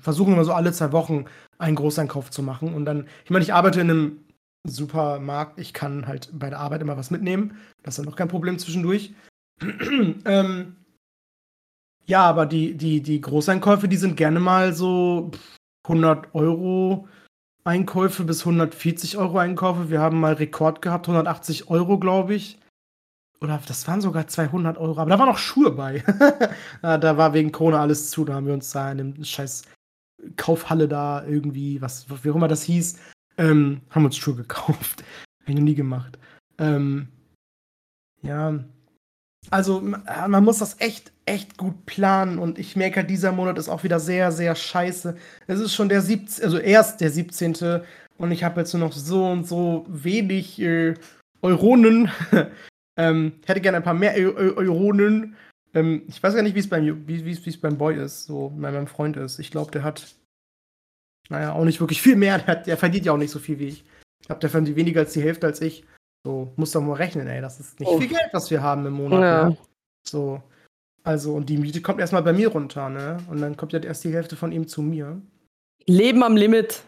versuchen immer so alle zwei Wochen einen Großeinkauf zu machen. Und dann, ich meine, ich arbeite in einem Supermarkt, ich kann halt bei der Arbeit immer was mitnehmen. Das ist dann noch kein Problem zwischendurch. ähm, ja, aber die, die, die Großeinkäufe, die sind gerne mal so 100 Euro Einkäufe bis 140 Euro Einkäufe. Wir haben mal Rekord gehabt, 180 Euro, glaube ich. Oder das waren sogar 200 Euro, aber da waren auch Schuhe bei. da war wegen Corona alles zu, da haben wir uns da in dem scheiß Kaufhalle da irgendwie, was, wie auch immer das hieß, ähm, haben uns Schuhe gekauft. Habe ich noch nie gemacht. Ähm, ja. Also, man muss das echt, echt gut planen und ich merke, dieser Monat ist auch wieder sehr, sehr scheiße. Es ist schon der 17., also erst der 17. und ich habe jetzt nur noch so und so wenig äh, Euronen. ähm, hätte gerne ein paar mehr Eu Eu Euronen. Ähm, ich weiß gar nicht, wie es beim Boy ist, so bei meinem Freund ist. Ich glaube, der hat naja, auch nicht wirklich viel mehr. Der, der verdient ja auch nicht so viel wie ich. Ich glaube, der verdient weniger als die Hälfte als ich. So, muss doch mal rechnen, ey. Das ist nicht oh. viel Geld, was wir haben im Monat. Ja. Ne? So. Also, und die Miete kommt erstmal bei mir runter, ne? Und dann kommt ja erst die Hälfte von ihm zu mir. Leben am Limit.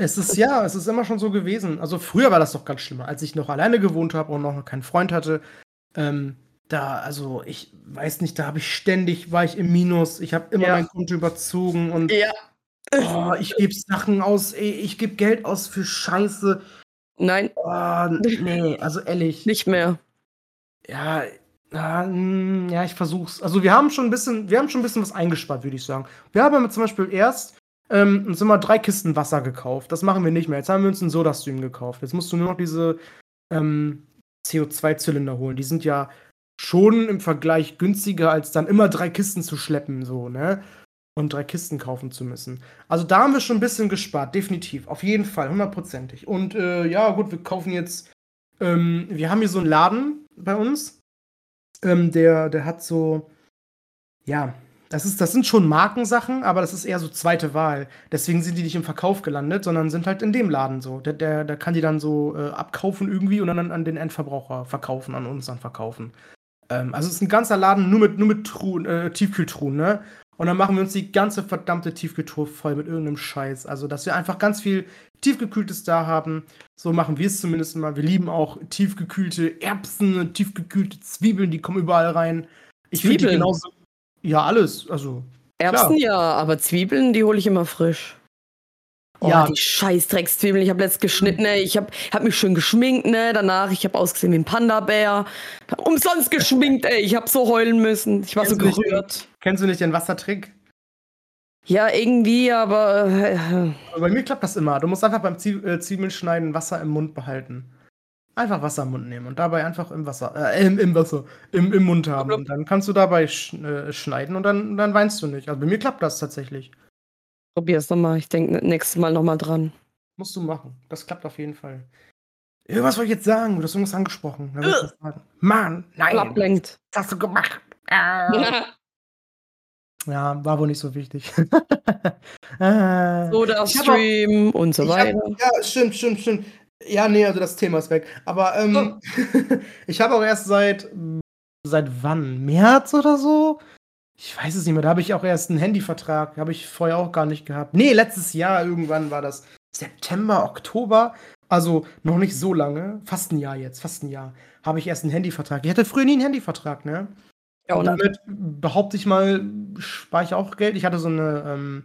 Es ist ja, es ist immer schon so gewesen. Also früher war das doch ganz schlimmer, als ich noch alleine gewohnt habe und noch keinen Freund hatte. Ähm, da, also ich weiß nicht, da habe ich ständig, war ich im Minus. Ich habe immer ja. mein Konto überzogen und ja. Oh, ich gebe Sachen aus, ey, ich gebe Geld aus für Scheiße. Nein. Oh, nee, also ehrlich. Nicht mehr. Ja, na, hm, ja, ich versuch's. Also wir haben schon ein bisschen, wir haben schon ein bisschen was eingespart, würde ich sagen. Wir haben zum Beispiel erst ähm, uns immer drei Kisten Wasser gekauft. Das machen wir nicht mehr. Jetzt haben wir uns einen Soda-Stream gekauft. Jetzt musst du nur noch diese ähm, CO2-Zylinder holen. Die sind ja schon im Vergleich günstiger, als dann immer drei Kisten zu schleppen, so, ne? und drei Kisten kaufen zu müssen. Also da haben wir schon ein bisschen gespart, definitiv. Auf jeden Fall, hundertprozentig. Und äh, ja, gut, wir kaufen jetzt. Ähm, wir haben hier so einen Laden bei uns. Ähm, der, der hat so. Ja, das, ist, das sind schon Markensachen, aber das ist eher so zweite Wahl. Deswegen sind die nicht im Verkauf gelandet, sondern sind halt in dem Laden so. Der, der, der kann die dann so äh, abkaufen irgendwie und dann an den Endverbraucher verkaufen, an uns dann verkaufen. Ähm, also es ist ein ganzer Laden nur mit, nur mit Truhen, äh, Tiefkühltruhen, ne? Und dann machen wir uns die ganze verdammte Tiefkühltruhe voll mit irgendeinem Scheiß. Also, dass wir einfach ganz viel tiefgekühltes da haben. So machen wir es zumindest mal. Wir lieben auch tiefgekühlte Erbsen, tiefgekühlte Zwiebeln, die kommen überall rein. Ich finde die genauso. Ja, alles. Also. Erbsen klar. ja, aber Zwiebeln, die hole ich immer frisch. Oh, ja. die scheiß Dreckszwiebeln. Ich habe letzt geschnitten, ey. Ich habe hab mich schön geschminkt, ne? Danach, ich habe ausgesehen wie ein Panda-Bär. Umsonst geschminkt, ey. Ich habe so heulen müssen. Ich war kennst so gerührt. Den, kennst du nicht den Wassertrick? Ja, irgendwie, aber. Äh, aber bei mir klappt das immer. Du musst einfach beim äh, Zwiebeln schneiden Wasser im Mund behalten. Einfach Wasser im Mund nehmen und dabei einfach im Wasser, äh, im, im Wasser, im, im Mund haben. Und dann kannst du dabei sch äh, schneiden und dann, dann weinst du nicht. Also bei mir klappt das tatsächlich. Probier's nochmal. Ich denke nächstes Mal nochmal dran. Musst du machen. Das klappt auf jeden Fall. Was soll ich jetzt sagen? Du hast irgendwas angesprochen. Mann, nein. Ablenkt. Was hast du gemacht? Ja. ja, war wohl nicht so wichtig. Oder Stream und so weiter. Hab, ja, stimmt, stimmt, stimmt. Ja, nee, also das Thema ist weg. Aber ähm, oh. ich habe auch erst seit seit wann? März oder so ich weiß es nicht mehr. Da habe ich auch erst einen Handyvertrag. Habe ich vorher auch gar nicht gehabt. Nee, letztes Jahr irgendwann war das September, Oktober. Also noch nicht so lange. Fast ein Jahr jetzt. Fast ein Jahr. Habe ich erst einen Handyvertrag. Ich hatte früher nie einen Handyvertrag, ne? Ja, und damit behaupte ich mal, spare ich auch Geld. Ich hatte so eine, ähm,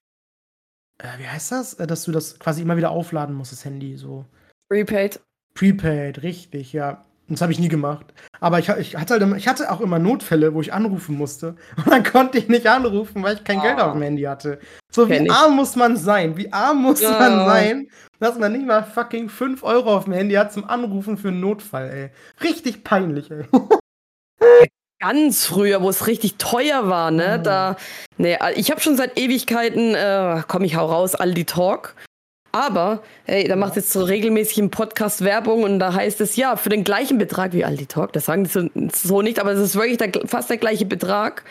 äh, wie heißt das? Äh, dass du das quasi immer wieder aufladen musst, das Handy. So. Prepaid. Prepaid, richtig, ja. Und das habe ich nie gemacht. Aber ich, ich, hatte halt immer, ich hatte auch immer Notfälle, wo ich anrufen musste. Und dann konnte ich nicht anrufen, weil ich kein oh. Geld auf dem Handy hatte. So, Kenn wie ich. arm muss man sein? Wie arm muss ja. man sein, dass man nicht mal fucking 5 Euro auf dem Handy hat zum Anrufen für einen Notfall, ey. Richtig peinlich, ey. Ganz früher, wo es richtig teuer war, ne? Mhm. Da, ne, ich habe schon seit Ewigkeiten, äh, komm ich hau raus, Aldi Talk. Aber, hey, da macht jetzt so regelmäßig im Podcast Werbung und da heißt es ja, für den gleichen Betrag wie Aldi Talk, das sagen die so, so nicht, aber es ist wirklich der, fast der gleiche Betrag.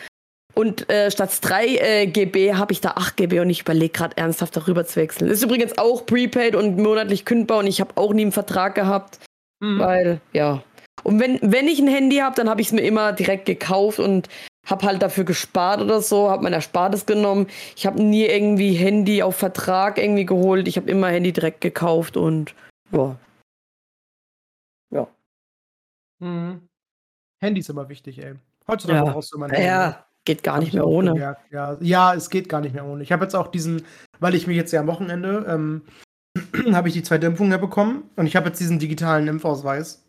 Und äh, statt 3 äh, GB habe ich da 8 GB und ich überlege gerade ernsthaft darüber zu wechseln. Ist übrigens auch Prepaid und monatlich kündbar und ich habe auch nie einen Vertrag gehabt. Mhm. Weil, ja. Und wenn, wenn ich ein Handy habe, dann habe ich es mir immer direkt gekauft und habe halt dafür gespart oder so, habe mein Erspartes genommen. Ich habe nie irgendwie Handy auf Vertrag irgendwie geholt. Ich habe immer Handy direkt gekauft und ja. Ja. Mhm. Handy ist immer wichtig, ey. Heutzutage ja. brauchst du immer ein Handy. Ja, geht gar nicht mehr ohne. Ja. ja, es geht gar nicht mehr ohne. Ich habe jetzt auch diesen, weil ich mich jetzt ja am Wochenende, ähm, habe ich die zwei Dämpfungen ja bekommen und ich habe jetzt diesen digitalen Impfausweis.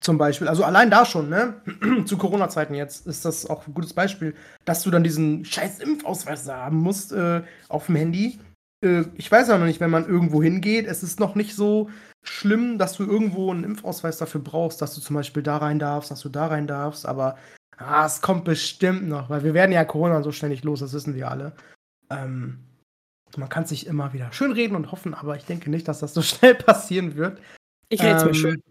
Zum Beispiel. Also allein da schon, ne? Zu Corona-Zeiten jetzt ist das auch ein gutes Beispiel, dass du dann diesen scheiß Impfausweis haben musst äh, auf dem Handy. Äh, ich weiß ja noch nicht, wenn man irgendwo hingeht, es ist noch nicht so schlimm, dass du irgendwo einen Impfausweis dafür brauchst, dass du zum Beispiel da rein darfst, dass du da rein darfst, aber ah, es kommt bestimmt noch, weil wir werden ja Corona so schnell nicht los, das wissen wir alle. Ähm, man kann sich immer wieder schön reden und hoffen, aber ich denke nicht, dass das so schnell passieren wird. Ich rede ähm, mir schön.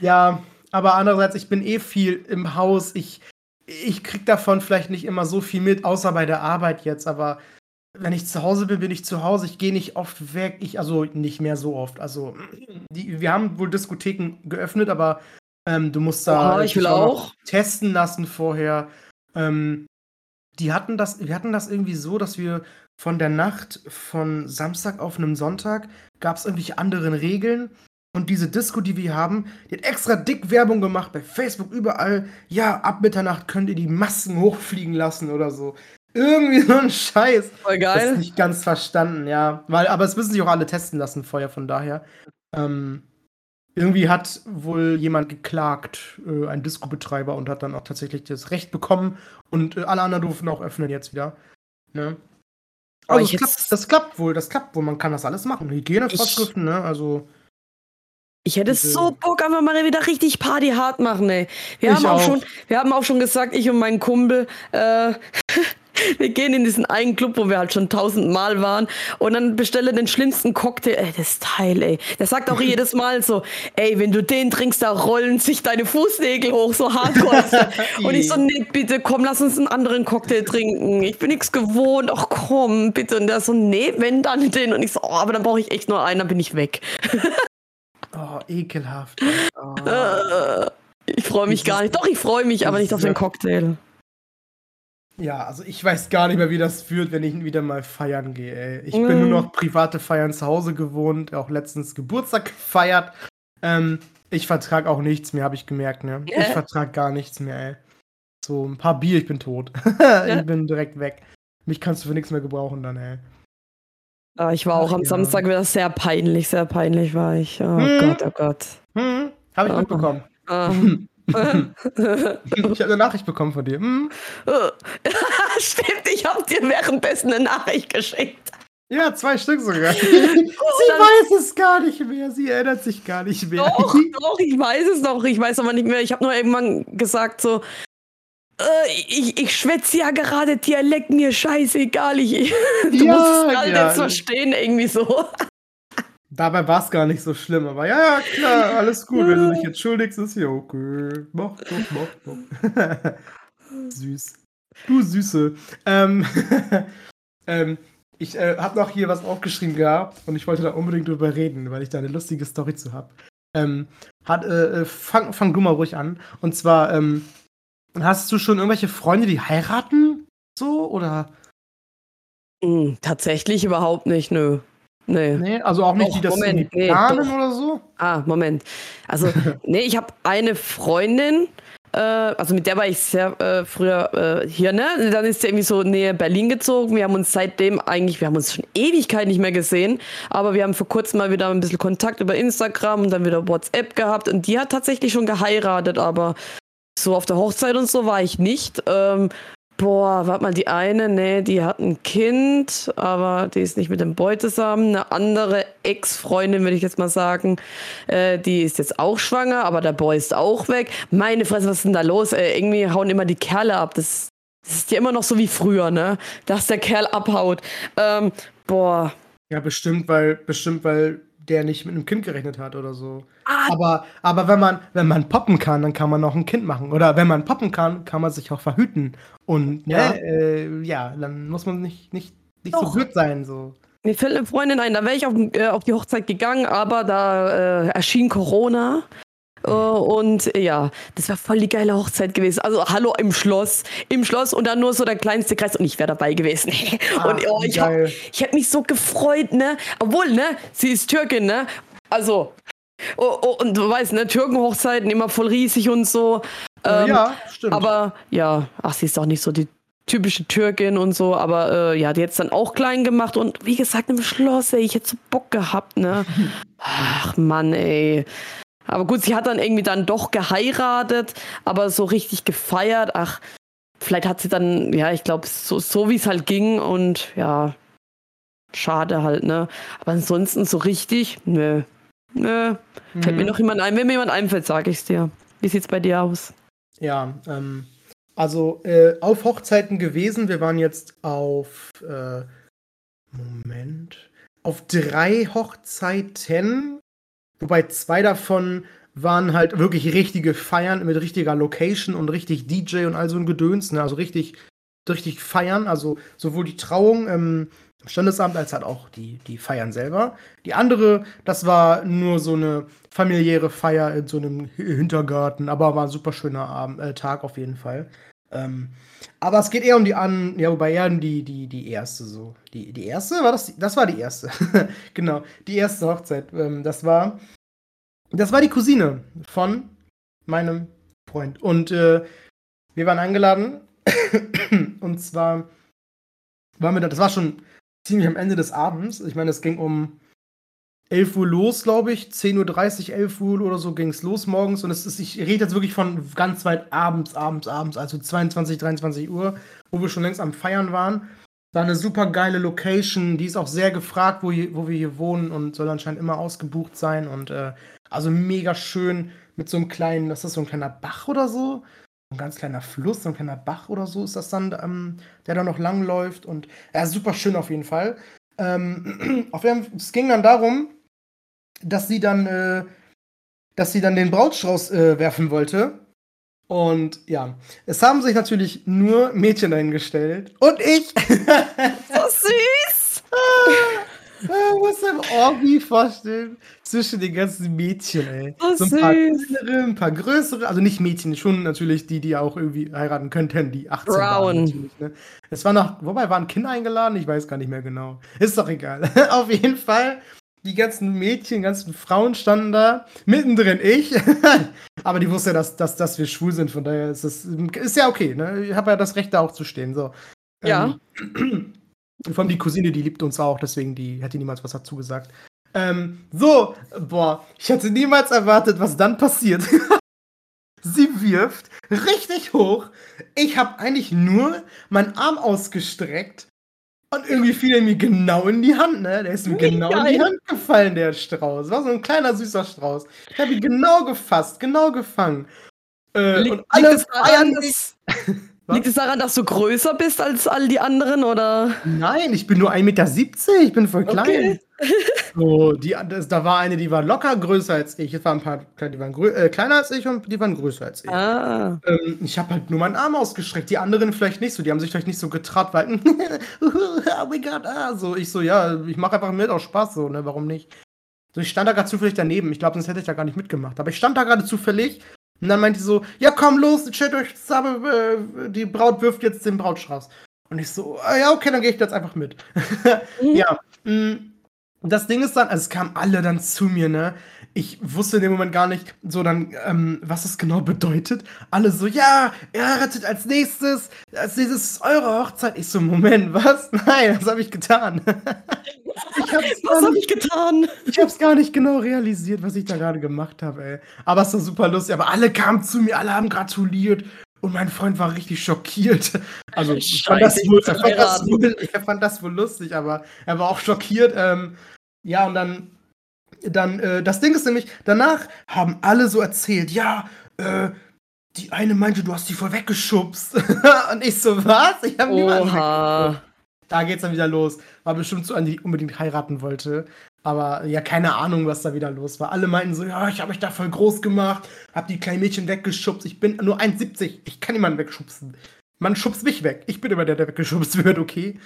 Ja, aber andererseits, ich bin eh viel im Haus. Ich, ich krieg davon vielleicht nicht immer so viel mit, außer bei der Arbeit jetzt. Aber wenn ich zu Hause bin, bin ich zu Hause. Ich gehe nicht oft weg. Ich, also nicht mehr so oft. Also, die, wir haben wohl Diskotheken geöffnet, aber ähm, du musst da oh, ich will auch testen lassen vorher. Ähm, die hatten das, wir hatten das irgendwie so, dass wir von der Nacht von Samstag auf einem Sonntag gab es irgendwelche anderen Regeln und diese Disco, die wir haben, die hat extra dick Werbung gemacht bei Facebook überall. Ja, ab Mitternacht könnt ihr die Masken hochfliegen lassen oder so. Irgendwie so ein Scheiß. Voll geil. Das ist nicht ganz verstanden, ja. Weil, aber es müssen sich auch alle testen lassen vorher, von daher. Ähm, irgendwie hat wohl jemand geklagt, äh, ein Disco-Betreiber, und hat dann auch tatsächlich das Recht bekommen. Und äh, alle anderen durften auch öffnen jetzt wieder. Ne? Also das klappt, das klappt wohl, das klappt wohl. Man kann das alles machen. Hygienevorschriften, ne? Also. Ich hätte so Bock, einfach mal wieder richtig Party hart machen, ey. Wir haben auch, auch, schon, wir haben auch schon gesagt, ich und mein Kumpel, äh, wir gehen in diesen einen Club, wo wir halt schon tausendmal waren und dann bestelle den schlimmsten Cocktail. Ey, das Teil, ey. Der sagt auch jedes Mal so, ey, wenn du den trinkst, da rollen sich deine Fußnägel hoch, so hardcore. und ich so, nee, bitte, komm, lass uns einen anderen Cocktail trinken. Ich bin nichts gewohnt. Ach komm, bitte. Und der so, nee, wenn dann den. Und ich so, oh, aber dann brauche ich echt nur einen, dann bin ich weg. Oh, ekelhaft. Oh. Ich freue mich gar nicht. Doch, ich freue mich, aber nicht auf den Cocktail. Ja, also ich weiß gar nicht mehr, wie das führt, wenn ich wieder mal feiern gehe. Ey. Ich mm. bin nur noch private Feiern zu Hause gewohnt, auch letztens Geburtstag gefeiert. Ähm, ich vertrag auch nichts mehr, habe ich gemerkt, ne? Yeah. Ich vertrag gar nichts mehr, ey. So ein paar Bier, ich bin tot. ich bin direkt weg. Mich kannst du für nichts mehr gebrauchen dann, ey. Ah, ich war auch Ach, am ja. Samstag wieder sehr peinlich, sehr peinlich war ich. Oh hm. Gott, oh Gott. Hm. Habe ich ah. mitbekommen. Ah. ich habe eine Nachricht bekommen von dir. Hm. Stimmt, ich habe dir währenddessen eine Nachricht geschickt. Ja, zwei Stück sogar. sie weiß es gar nicht mehr. Sie erinnert sich gar nicht mehr. Doch, doch, ich weiß es noch. Ich weiß aber nicht mehr. Ich habe nur irgendwann gesagt so, äh, ich, ich schwätze ja gerade Dialekt, mir scheißegal. Ich, du ja, musst es halt ja. jetzt verstehen, irgendwie so. Dabei war es gar nicht so schlimm, aber ja, ja, klar, alles gut. Wenn du dich jetzt schuldigst, ist ja okay. Mach doch, mach doch. Süß. Du Süße. Ähm, ähm, ich äh, habe noch hier was aufgeschrieben gehabt und ich wollte da unbedingt drüber reden, weil ich da eine lustige Story zu habe. Ähm, hat, äh, äh, fang, fang du mal ruhig an. Und zwar, ähm, Hast du schon irgendwelche Freunde, die heiraten? So, oder? Mm, tatsächlich überhaupt nicht, nö. Nee. nee also auch nicht, doch, die das Moment, planen nee, oder so? Ah, Moment. Also, nee, ich habe eine Freundin, Äh, also mit der war ich sehr äh, früher äh, hier, ne? Dann ist sie irgendwie so näher Berlin gezogen. Wir haben uns seitdem eigentlich, wir haben uns schon Ewigkeit nicht mehr gesehen, aber wir haben vor kurzem mal wieder ein bisschen Kontakt über Instagram und dann wieder WhatsApp gehabt und die hat tatsächlich schon geheiratet, aber so auf der Hochzeit und so war ich nicht. Ähm, Boah, warte mal, die eine, nee, die hat ein Kind, aber die ist nicht mit dem Boy zusammen. Eine andere Ex-Freundin, würde ich jetzt mal sagen, äh, die ist jetzt auch schwanger, aber der Boy ist auch weg. Meine Fresse, was ist denn da los? Äh, irgendwie hauen immer die Kerle ab. Das, das, ist ja immer noch so wie früher, ne? Dass der Kerl abhaut. Ähm, boah. Ja, bestimmt, weil, bestimmt, weil der nicht mit einem Kind gerechnet hat oder so. Ah. Aber, aber wenn man, wenn man poppen kann, dann kann man noch ein Kind machen. Oder wenn man poppen kann, kann man sich auch verhüten. Und ne, ja, äh, ja dann muss man nicht, nicht, nicht so blöd sein. So. Mir fällt eine Freundin ein, da wäre ich auf, äh, auf, die Hochzeit gegangen, aber da äh, erschien Corona. Uh, und ja, das war voll die geile Hochzeit gewesen. Also hallo im Schloss, im Schloss und dann nur so der kleinste Kreis und ich wäre dabei gewesen. Ah, und oh, ich habe hab mich so gefreut, ne? Obwohl, ne, sie ist Türkin, ne? Also, oh, oh, und du weißt, ne, Türkenhochzeiten immer voll riesig und so. Ähm, ja, stimmt. Aber ja, ach, sie ist auch nicht so die typische Türkin und so, aber äh, ja, die hat es dann auch klein gemacht und wie gesagt, im Schloss, ey, ich hätte so Bock gehabt, ne? Ach Mann, ey. Aber gut, sie hat dann irgendwie dann doch geheiratet, aber so richtig gefeiert. Ach, vielleicht hat sie dann, ja, ich glaube, so, so wie es halt ging und ja, schade halt, ne? Aber ansonsten so richtig, nö. Nö. Mhm. Fällt mir mhm. noch jemand ein. Wenn mir jemand einfällt, sage ich's dir. Wie sieht's bei dir aus? Ja, ähm, also äh, auf Hochzeiten gewesen. Wir waren jetzt auf äh, Moment. Auf drei Hochzeiten Wobei zwei davon waren halt wirklich richtige Feiern mit richtiger Location und richtig DJ und all so ein Gedöns, ne? Also richtig, richtig feiern. Also sowohl die Trauung ähm, im Standesamt als halt auch die, die Feiern selber. Die andere, das war nur so eine familiäre Feier in so einem Hintergarten, aber war ein super schöner Abend, äh, Tag auf jeden Fall. Ähm, aber es geht eher um die an, ja, wobei eher die, die, die erste so. Die, die erste? War das? Das war die erste. genau, die erste Hochzeit. Ähm, das war. Das war die Cousine von meinem Freund. Und äh, wir waren eingeladen. und zwar waren wir da, das war schon ziemlich am Ende des Abends. Ich meine, es ging um 11 Uhr los, glaube ich. 10.30 Uhr, 11 Uhr oder so ging es los morgens. Und es ist, ich rede jetzt wirklich von ganz weit abends, abends, abends, also 22, 23 Uhr, wo wir schon längst am Feiern waren. War eine super geile Location, die ist auch sehr gefragt, wo, hier, wo wir hier wohnen und soll anscheinend immer ausgebucht sein. Und äh, also mega schön mit so einem kleinen, das ist so ein kleiner Bach oder so. Ein ganz kleiner Fluss, so ein kleiner Bach oder so ist das dann, ähm, der da noch lang läuft. Und ja, super schön auf jeden Fall. Ähm, auf jeden Fall, es ging dann darum, dass sie dann, äh, dass sie dann den Brautstrauß äh, werfen wollte. Und ja, es haben sich natürlich nur Mädchen dahingestellt. Und ich. so süß! Man muss einem Orgi vorstellen zwischen den ganzen Mädchen, ey. So, so ein paar kleinere, ein paar größere, also nicht Mädchen, schon natürlich die, die auch irgendwie heiraten könnten, die 18 Brown. waren. Ne? Es war noch, wobei waren Kinder eingeladen? Ich weiß gar nicht mehr genau. Ist doch egal. Auf jeden Fall die ganzen Mädchen, ganzen Frauen standen da, mittendrin ich. Aber die wusste ja, dass, dass, dass wir schwul sind, von daher ist es ist ja okay, ne? Ich habe ja das Recht, da auch zu stehen. So. Ja. Ähm, vor allem die Cousine, die liebt uns auch, deswegen die hätte niemals was dazu gesagt. Ähm, so, boah, ich hätte niemals erwartet, was dann passiert. Sie wirft richtig hoch. Ich habe eigentlich nur meinen Arm ausgestreckt und irgendwie fiel er mir genau in die Hand, ne? Der ist mir Wie genau in die Hand gefallen, der Strauß. War so ein kleiner, süßer Strauß. Ich habe ihn genau gefasst, genau gefangen. Äh, und alle liegt, dass, liegt es daran, dass du größer bist als all die anderen, oder? Nein, ich bin nur 1,70 Meter, ich bin voll klein. Okay. So, die, das, da war eine, die war locker größer als ich. Es waren ein paar, die waren äh, kleiner als ich und die waren größer als ich. Ah. Ähm, ich habe halt nur meinen Arm ausgestreckt. Die anderen vielleicht nicht so. Die haben sich vielleicht nicht so getraut, weil, oh my God, ah, so. Ich so, ja, ich mache einfach mit, aus Spaß so, ne, warum nicht? So, ich stand da gerade zufällig daneben. Ich glaube, sonst hätte ich da gar nicht mitgemacht. Aber ich stand da gerade zufällig und dann meinte sie so, ja komm los, chillt euch zusammen, äh, die Braut wirft jetzt den Brautstrauß. Und ich so, ah, ja, okay, dann gehe ich jetzt einfach mit. mhm. Ja. Mh, mm, das Ding ist dann, also es kamen alle dann zu mir, ne? Ich wusste in dem Moment gar nicht, so dann, ähm, was das genau bedeutet. Alle so, ja, er heiratet als nächstes, als nächstes ist eure Hochzeit. Ich so, Moment, was? Nein, das habe ich getan. ich hab's was habe ich getan? Ich hab's gar nicht genau realisiert, was ich da gerade gemacht habe, ey. Aber es war super lustig. Aber alle kamen zu mir, alle haben gratuliert. Und mein Freund war richtig schockiert. Also, ich fand, das wohl, er, fand das wohl, er fand das wohl lustig, aber er war auch schockiert. Ähm, ja, und dann, dann äh, das Ding ist nämlich, danach haben alle so erzählt, ja, äh, die eine meinte, du hast die voll weggeschubst. und ich so, was? Ich hab niemanden Da geht's dann wieder los. War bestimmt so, an die unbedingt heiraten wollte. Aber ja, keine Ahnung, was da wieder los war. Alle meinten so, ja, ich habe mich da voll groß gemacht, hab die kleinen Mädchen weggeschubst. Ich bin nur 1,70. Ich kann niemanden wegschubsen. Man schubst mich weg. Ich bin immer der, der weggeschubst wird, okay?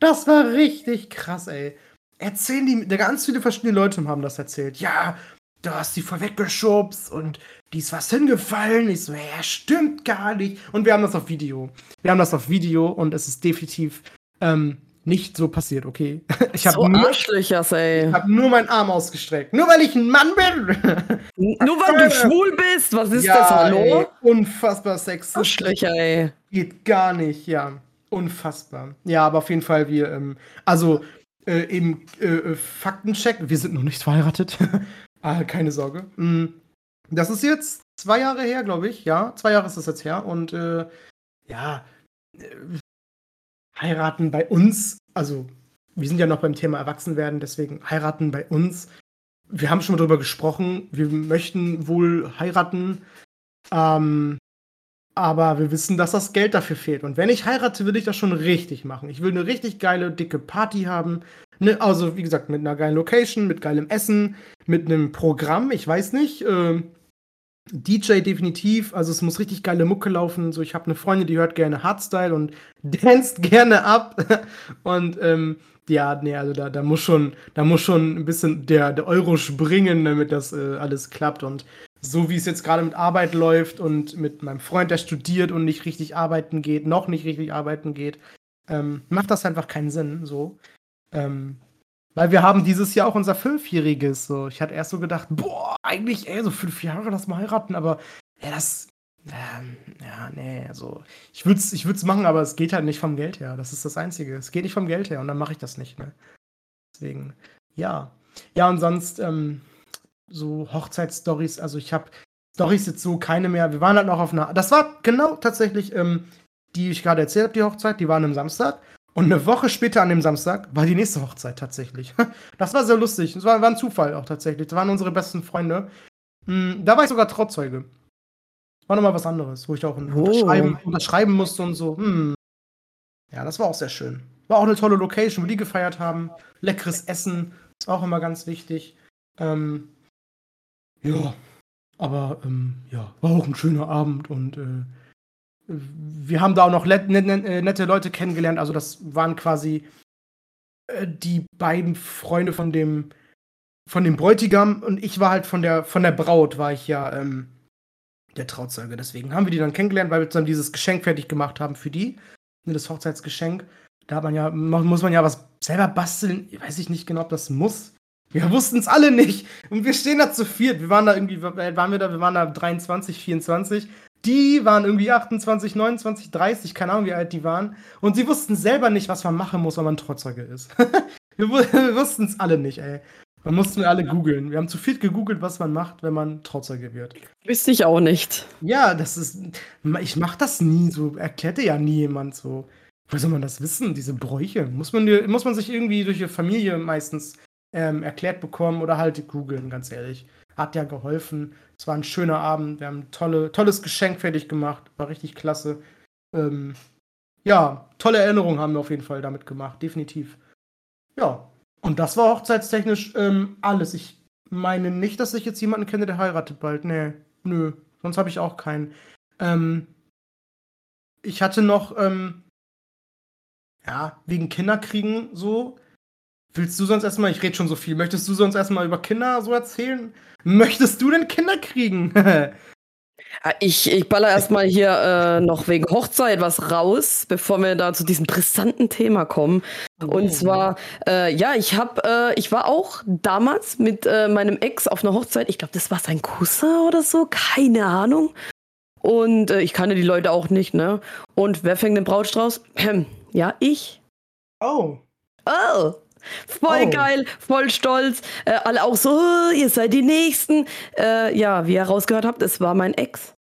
Das war richtig krass, ey. Erzählen die, ganz viele verschiedene Leute haben das erzählt. Ja, du hast die voll weggeschubst und die ist was hingefallen. Ich so, ja, stimmt gar nicht. Und wir haben das auf Video. Wir haben das auf Video und es ist definitiv ähm, nicht so passiert, okay? Ich habe so nur, Arschlöchers, ey. Ich habe nur meinen Arm ausgestreckt. Nur weil ich ein Mann bin. nur weil du schwul bist. Was ist ja, das, hallo? Ey, unfassbar sexistisch. Arschlöcher, ey. Geht gar nicht, ja. Unfassbar. Ja, aber auf jeden Fall, wir, ähm, also, äh, eben, äh, äh Faktencheck. Wir sind noch nicht verheiratet. ah, keine Sorge. Mm. Das ist jetzt zwei Jahre her, glaube ich. Ja, zwei Jahre ist das jetzt her. Und, äh, ja, äh, heiraten bei uns, also wir sind ja noch beim Thema Erwachsenwerden, deswegen heiraten bei uns. Wir haben schon mal darüber gesprochen, wir möchten wohl heiraten, ähm, aber wir wissen, dass das Geld dafür fehlt. Und wenn ich heirate, will ich das schon richtig machen. Ich will eine richtig geile, dicke Party haben. Ne, also, wie gesagt, mit einer geilen Location, mit geilem Essen, mit einem Programm, ich weiß nicht. Äh, DJ definitiv, also es muss richtig geile Mucke laufen. So, ich habe eine Freundin, die hört gerne Hardstyle und danst gerne ab. Und ähm, ja, nee, also da, da muss schon, da muss schon ein bisschen der, der Euro springen, damit das äh, alles klappt. Und so wie es jetzt gerade mit Arbeit läuft und mit meinem Freund, der studiert und nicht richtig arbeiten geht, noch nicht richtig arbeiten geht, ähm, macht das einfach keinen Sinn. So. Ähm, weil wir haben dieses Jahr auch unser Fünfjähriges. So. Ich hatte erst so gedacht, boah, eigentlich, ey, so fünf Jahre, lass mal heiraten, aber ja, das. Ähm, ja, nee, also ich würde es ich würd's machen, aber es geht halt nicht vom Geld her. Das ist das Einzige. Es geht nicht vom Geld her und dann mache ich das nicht. Ne? Deswegen, ja. Ja, und sonst ähm, so Hochzeitsstories, also ich habe Stories jetzt so keine mehr. Wir waren halt noch auf einer. Das war genau tatsächlich, ähm, die ich gerade erzählt habe, die Hochzeit, die waren am Samstag. Und eine Woche später an dem Samstag war die nächste Hochzeit tatsächlich. Das war sehr lustig. Das war, war ein Zufall auch tatsächlich. Das waren unsere besten Freunde. Hm, da war ich sogar Trauzeuge. War nochmal was anderes, wo ich auch oh. unterschreiben, unterschreiben, musste und so. Hm. Ja, das war auch sehr schön. War auch eine tolle Location, wo die gefeiert haben. Leckeres Essen ist auch immer ganz wichtig. Ähm, ja, aber ähm, ja, war auch ein schöner Abend und äh, wir haben da auch noch äh, nette Leute kennengelernt. Also das waren quasi äh, die beiden Freunde von dem von dem Bräutigam und ich war halt von der von der Braut war ich ja ähm, der Trauzeuge. Deswegen haben wir die dann kennengelernt, weil wir dann dieses Geschenk fertig gemacht haben für die, ne, das Hochzeitsgeschenk. Da hat man ja muss man ja was selber basteln. Ich weiß nicht genau, ob das muss. Wir wussten es alle nicht. Und wir stehen da zu viert. Wir waren da irgendwie, waren wir da? Wir waren da 23, 24. Die waren irgendwie 28, 29, 30, keine Ahnung, wie alt die waren. Und sie wussten selber nicht, was man machen muss, wenn man Trotzeuge ist. wir, wir wussten es alle nicht, ey. Man mussten wir alle googeln. Wir haben zu viel gegoogelt, was man macht, wenn man Trotzeuge wird. Wüsste ich auch nicht. Ja, das ist. Ich mach das nie. So erklärte ja nie jemand so. Wo soll man das wissen, diese Bräuche? Muss man, muss man sich irgendwie durch die Familie meistens ähm, erklärt bekommen oder halt googeln, ganz ehrlich. Hat ja geholfen. Es war ein schöner Abend. Wir haben ein tolle, tolles Geschenk fertig gemacht. War richtig klasse. Ähm, ja, tolle Erinnerungen haben wir auf jeden Fall damit gemacht. Definitiv. Ja. Und das war hochzeitstechnisch ähm, alles. Ich meine nicht, dass ich jetzt jemanden kenne, der heiratet bald. Nee, nö. Sonst habe ich auch keinen. Ähm, ich hatte noch, ähm, ja, wegen Kinderkriegen so, Willst du sonst erstmal, ich rede schon so viel, möchtest du sonst erstmal über Kinder so erzählen? Möchtest du denn Kinder kriegen? Ah, ich, ich baller erstmal hier äh, noch wegen Hochzeit was raus, bevor wir da zu diesem brisanten Thema kommen. Und oh. zwar, äh, ja, ich hab, äh, ich war auch damals mit äh, meinem Ex auf einer Hochzeit. Ich glaube, das war sein Cousin oder so, keine Ahnung. Und äh, ich kannte die Leute auch nicht, ne? Und wer fängt den Brautstrauß? ja, ich. Oh. Oh. Voll oh. geil, voll stolz. Äh, alle auch so, oh, ihr seid die Nächsten. Äh, ja, wie ihr rausgehört habt, es war mein Ex.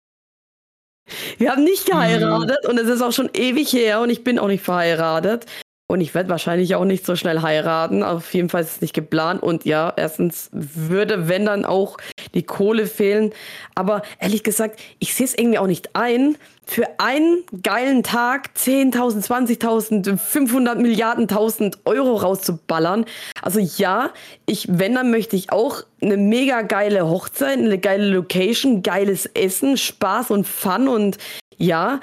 Wir haben nicht geheiratet mhm. und es ist auch schon ewig her und ich bin auch nicht verheiratet. Und ich werde wahrscheinlich auch nicht so schnell heiraten. Auf jeden Fall ist es nicht geplant. Und ja, erstens würde, wenn dann auch die Kohle fehlen. Aber ehrlich gesagt, ich sehe es irgendwie auch nicht ein, für einen geilen Tag 10.000, 20.000, 500 Milliarden, 1000 Euro rauszuballern. Also ja, ich, wenn, dann möchte ich auch eine mega geile Hochzeit, eine geile Location, geiles Essen, Spaß und Fun und ja,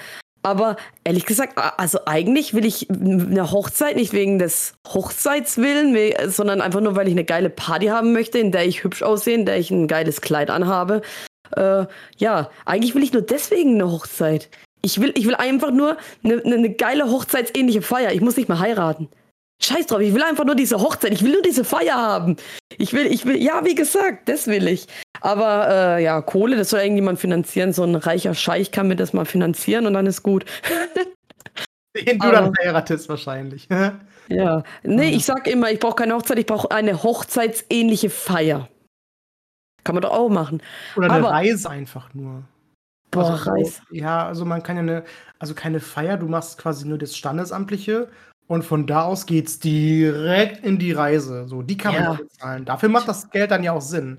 aber ehrlich gesagt, also eigentlich will ich eine Hochzeit nicht wegen des Hochzeitswillen, sondern einfach nur, weil ich eine geile Party haben möchte, in der ich hübsch aussehe, in der ich ein geiles Kleid anhabe. Äh, ja, eigentlich will ich nur deswegen eine Hochzeit. Ich will, ich will einfach nur eine, eine geile hochzeitsähnliche Feier. Ich muss nicht mehr heiraten. Scheiß drauf, ich will einfach nur diese Hochzeit, ich will nur diese Feier haben. Ich will, ich will, ja, wie gesagt, das will ich. Aber äh, ja, Kohle, das soll irgendjemand finanzieren. So ein reicher Scheich kann mir das mal finanzieren und dann ist gut. Den du dann heiratest wahrscheinlich. ja, nee, ich sag immer, ich brauche keine Hochzeit, ich brauche eine hochzeitsähnliche Feier. Kann man doch auch machen. Oder eine Aber, Reise einfach nur. Boah, also, Reise. Ja, also man kann ja eine, also keine Feier, du machst quasi nur das Standesamtliche und von da aus geht's direkt in die Reise. So, die kann ja. man bezahlen. Dafür macht das Geld dann ja auch Sinn.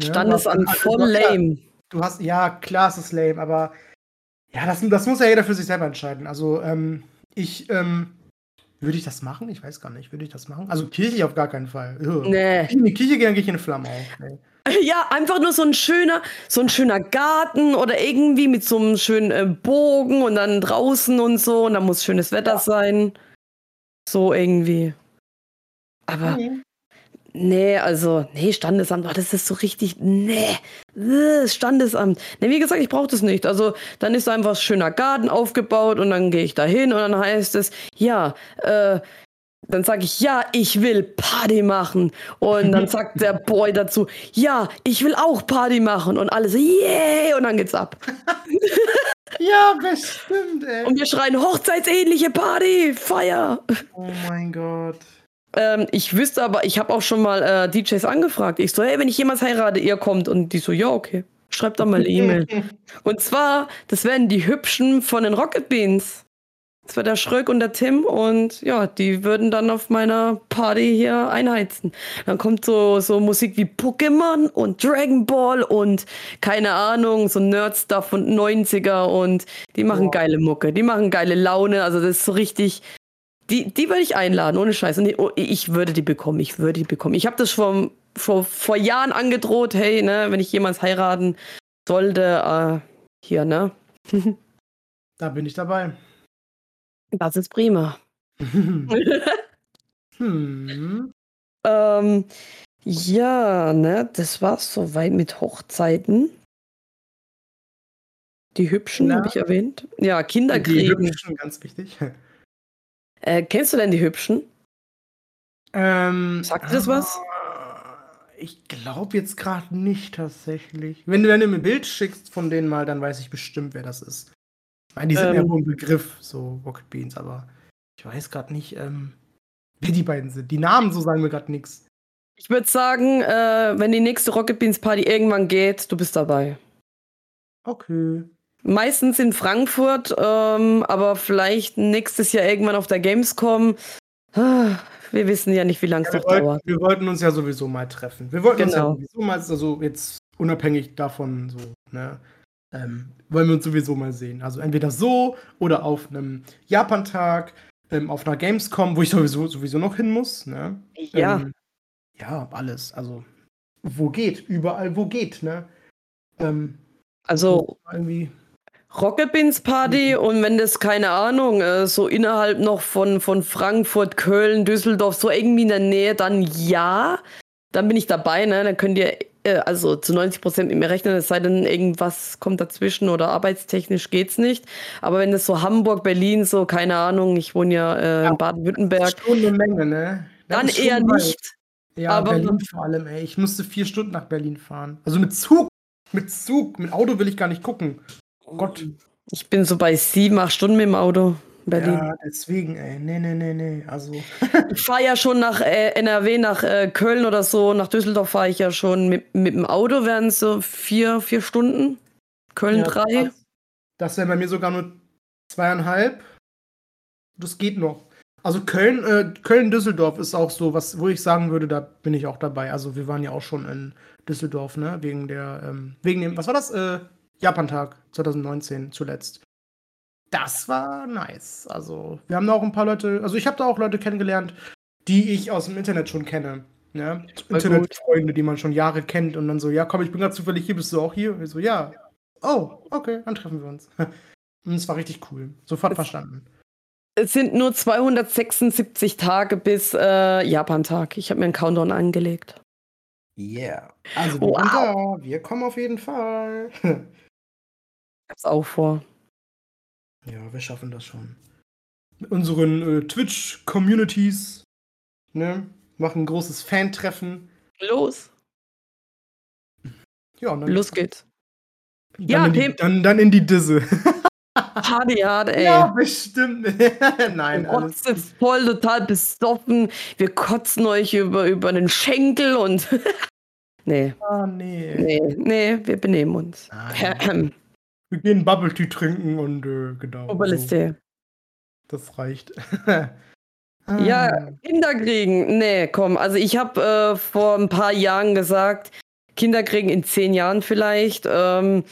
Standesamt also, voll lame. Du hast, ja, klar, es ist lame, aber ja, das, das muss ja jeder für sich selber entscheiden. Also, ähm, ich, ähm, würde ich das machen? Ich weiß gar nicht. Würde ich das machen? Also Kirche auf gar keinen Fall. Nee. In die Kirche gehen, gehe ich in eine Flamme auf. Nee. Ja, einfach nur so ein schöner, so ein schöner Garten oder irgendwie mit so einem schönen äh, Bogen und dann draußen und so und da muss schönes Wetter ja. sein. So irgendwie. Aber mhm. Nee, also, nee, Standesamt, oh, das ist so richtig, nee, äh, Standesamt. Nee, wie gesagt, ich brauche das nicht. Also, dann ist einfach ein schöner Garten aufgebaut und dann gehe ich da hin und dann heißt es, ja, äh, dann sage ich, ja, ich will Party machen. Und dann sagt der Boy dazu, ja, ich will auch Party machen. Und alle so, yeah, und dann geht's ab. ja, bestimmt, ey. Und wir schreien hochzeitsähnliche Party, Feier. Oh mein Gott. Ähm, ich wüsste aber, ich habe auch schon mal äh, DJs angefragt. Ich so, hey, wenn ich jemals heirate, ihr kommt. Und die so, ja, okay. Schreibt doch mal eine E-Mail. und zwar, das werden die Hübschen von den Rocket Beans. Das war der Schröck und der Tim und ja, die würden dann auf meiner Party hier einheizen. Dann kommt so, so Musik wie Pokémon und Dragon Ball und keine Ahnung, so Nerd-Stuff und 90er und die machen Boah. geile Mucke, die machen geile Laune. Also das ist so richtig, die, die würde ich einladen, ohne Scheiß. Und oh, ich würde die bekommen, ich würde die bekommen. Ich habe das vor, vor, vor Jahren angedroht, hey, ne, wenn ich jemals heiraten sollte, äh, hier, ne? da bin ich dabei. Das ist prima. hm. ähm, ja, ne, das war's soweit mit Hochzeiten. Die hübschen, habe ich erwähnt. Ja, Kinder kriegen. Die hübschen, ganz wichtig. Äh, kennst du denn die Hübschen? Ähm, Sagt das was? Äh, ich glaube jetzt gerade nicht tatsächlich. Wenn du, wenn du mir ein Bild schickst von denen mal, dann weiß ich bestimmt, wer das ist. Ich meine, die sind ähm, ja wohl ein Begriff, so Rocket Beans, aber ich weiß gerade nicht, ähm, wer die beiden sind. Die Namen so sagen mir gerade nichts. Ich würde sagen, äh, wenn die nächste Rocket Beans Party irgendwann geht, du bist dabei. Okay. Meistens in Frankfurt, ähm, aber vielleicht nächstes Jahr irgendwann auf der Gamescom. Ah, wir wissen ja nicht, wie lange es ja, noch wollten, dauert. Wir wollten uns ja sowieso mal treffen. Wir wollten genau. uns ja sowieso mal, also jetzt unabhängig davon, so, ne, ähm, wollen wir uns sowieso mal sehen. Also entweder so oder auf einem Japan-Tag, ähm, auf einer Gamescom, wo ich sowieso, sowieso noch hin muss. Ne? Ja. Ähm, ja, alles. Also, wo geht? Überall, wo geht, ne? Ähm, also, irgendwie Rocket Beans Party mhm. und wenn das, keine Ahnung, äh, so innerhalb noch von, von Frankfurt, Köln, Düsseldorf, so irgendwie in der Nähe, dann ja, dann bin ich dabei, ne? Dann könnt ihr also zu 90 Prozent mit mir rechnen, es sei denn, irgendwas kommt dazwischen oder arbeitstechnisch geht's nicht. Aber wenn es so Hamburg, Berlin, so, keine Ahnung, ich wohne ja, äh, ja in Baden-Württemberg. Stunde Menge, ne? Das dann eher nicht. Ja, aber Berlin vor allem, ey. Ich musste vier Stunden nach Berlin fahren. Also mit Zug. Mit Zug. Mit Auto will ich gar nicht gucken. Oh Gott. Ich bin so bei sieben, acht Stunden mit dem Auto. Berlin. Ja, deswegen, ey. Nee, nee, nee, nee. Also. ich fahre ja schon nach äh, NRW, nach äh, Köln oder so. Nach Düsseldorf fahre ich ja schon mit, mit dem Auto, wären es so vier, vier Stunden. Köln ja, drei. Das, das wäre bei mir sogar nur zweieinhalb. Das geht noch. Also Köln, äh, Köln-Düsseldorf ist auch so, was, wo ich sagen würde, da bin ich auch dabei. Also wir waren ja auch schon in Düsseldorf, ne? Wegen der, ähm, wegen dem, was war das? Äh, Japan-Tag 2019 zuletzt das war nice. Also, wir haben da auch ein paar Leute, also ich habe da auch Leute kennengelernt, die ich aus dem Internet schon kenne. Ja? Internetfreunde, die man schon Jahre kennt und dann so, ja, komm, ich bin gerade zufällig hier, bist du auch hier? Und ich so, ja. Oh, okay, dann treffen wir uns. Und es war richtig cool. Sofort es, verstanden. Es sind nur 276 Tage bis äh, Japan-Tag. Ich habe mir einen Countdown angelegt. Yeah. Also, wir, wow. wir kommen auf jeden Fall. ich hab's auch vor. Ja, wir schaffen das schon. Mit unseren äh, Twitch-Communities, ne? Machen ein großes Fan-Treffen. Los. Ja, dann, Los geht's. Dann ja, in die, dann, dann in die Disse. Party hard, ey. Ja, bestimmt. Nein, alles. ist voll total besoffen. Wir kotzen euch über, über den Schenkel und. nee. Ah, nee. Nee, nee, wir benehmen uns. Ah, wir gehen Bubble Tea trinken und äh, genau. Oberliste. So. Das reicht. ah. Ja, Kinder kriegen. Nee, komm. Also ich habe äh, vor ein paar Jahren gesagt, Kinder kriegen in zehn Jahren vielleicht. Ähm,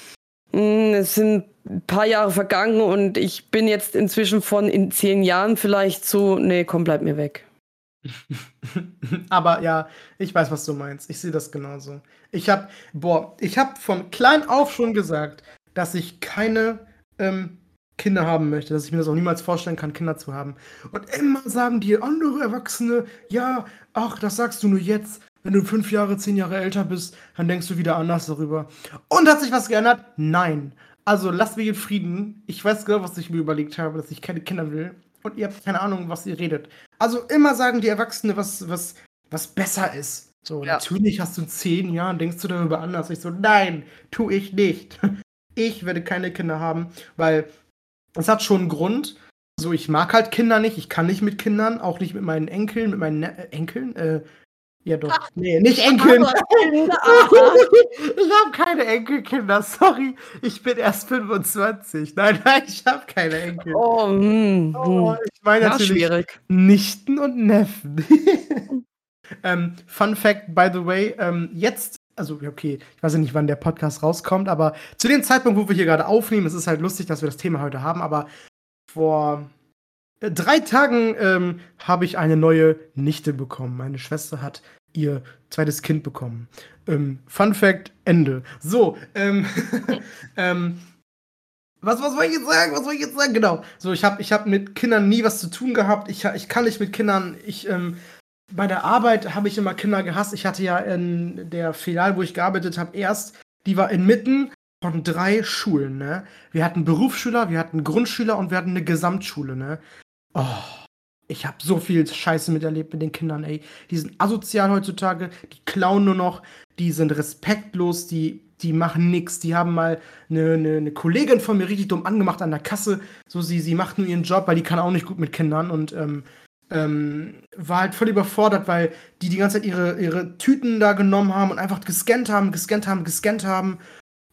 hm, es sind ein paar Jahre vergangen und ich bin jetzt inzwischen von in zehn Jahren vielleicht zu, nee, komm, bleib mir weg. Aber ja, ich weiß, was du meinst. Ich sehe das genauso. Ich habe, boah, ich habe von klein auf schon gesagt, dass ich keine ähm, Kinder haben möchte, dass ich mir das auch niemals vorstellen kann, Kinder zu haben. Und immer sagen die andere Erwachsene, ja, ach, das sagst du nur jetzt. Wenn du fünf Jahre, zehn Jahre älter bist, dann denkst du wieder anders darüber. Und hat sich was geändert? Nein. Also lasst mich in Frieden. Ich weiß genau, was ich mir überlegt habe, dass ich keine Kinder will. Und ihr habt keine Ahnung, was ihr redet. Also immer sagen die Erwachsene, was, was, was besser ist. So, ja. natürlich hast du zehn Jahre, denkst du darüber anders. Ich so, nein, tu ich nicht. Ich werde keine Kinder haben, weil es hat schon einen Grund. So, ich mag halt Kinder nicht. Ich kann nicht mit Kindern, auch nicht mit meinen Enkeln, mit meinen ne äh, Enkeln. Äh, ja doch. Ach, nee, nicht Enkeln. ich habe keine Enkelkinder, sorry. Ich bin erst 25. Nein, nein, ich habe keine Enkel. Oh, hm, oh hm. ich meine natürlich schwierig. Nichten und Neffen. ähm, Fun Fact, by the way, ähm, jetzt also okay, ich weiß ja nicht, wann der Podcast rauskommt, aber zu dem Zeitpunkt, wo wir hier gerade aufnehmen, es ist halt lustig, dass wir das Thema heute haben, aber vor äh, drei Tagen ähm, habe ich eine neue Nichte bekommen. Meine Schwester hat ihr zweites Kind bekommen. Ähm, Fun Fact, Ende. So, ähm, ähm, was, was soll ich jetzt sagen? Was soll ich jetzt sagen? Genau. So, ich habe ich hab mit Kindern nie was zu tun gehabt. Ich, ich kann nicht mit Kindern, ich, ähm, bei der Arbeit habe ich immer Kinder gehasst. Ich hatte ja in der Filiale, wo ich gearbeitet habe, erst, die war inmitten von drei Schulen, ne? Wir hatten Berufsschüler, wir hatten Grundschüler und wir hatten eine Gesamtschule, ne? Oh, ich habe so viel Scheiße miterlebt mit den Kindern, ey. Die sind asozial heutzutage, die klauen nur noch, die sind respektlos, die, die machen nix. Die haben mal eine, eine, eine Kollegin von mir richtig dumm angemacht an der Kasse. So, sie, sie macht nur ihren Job, weil die kann auch nicht gut mit Kindern und ähm, ähm, war halt voll überfordert, weil die die ganze Zeit ihre, ihre Tüten da genommen haben und einfach gescannt haben, gescannt haben, gescannt haben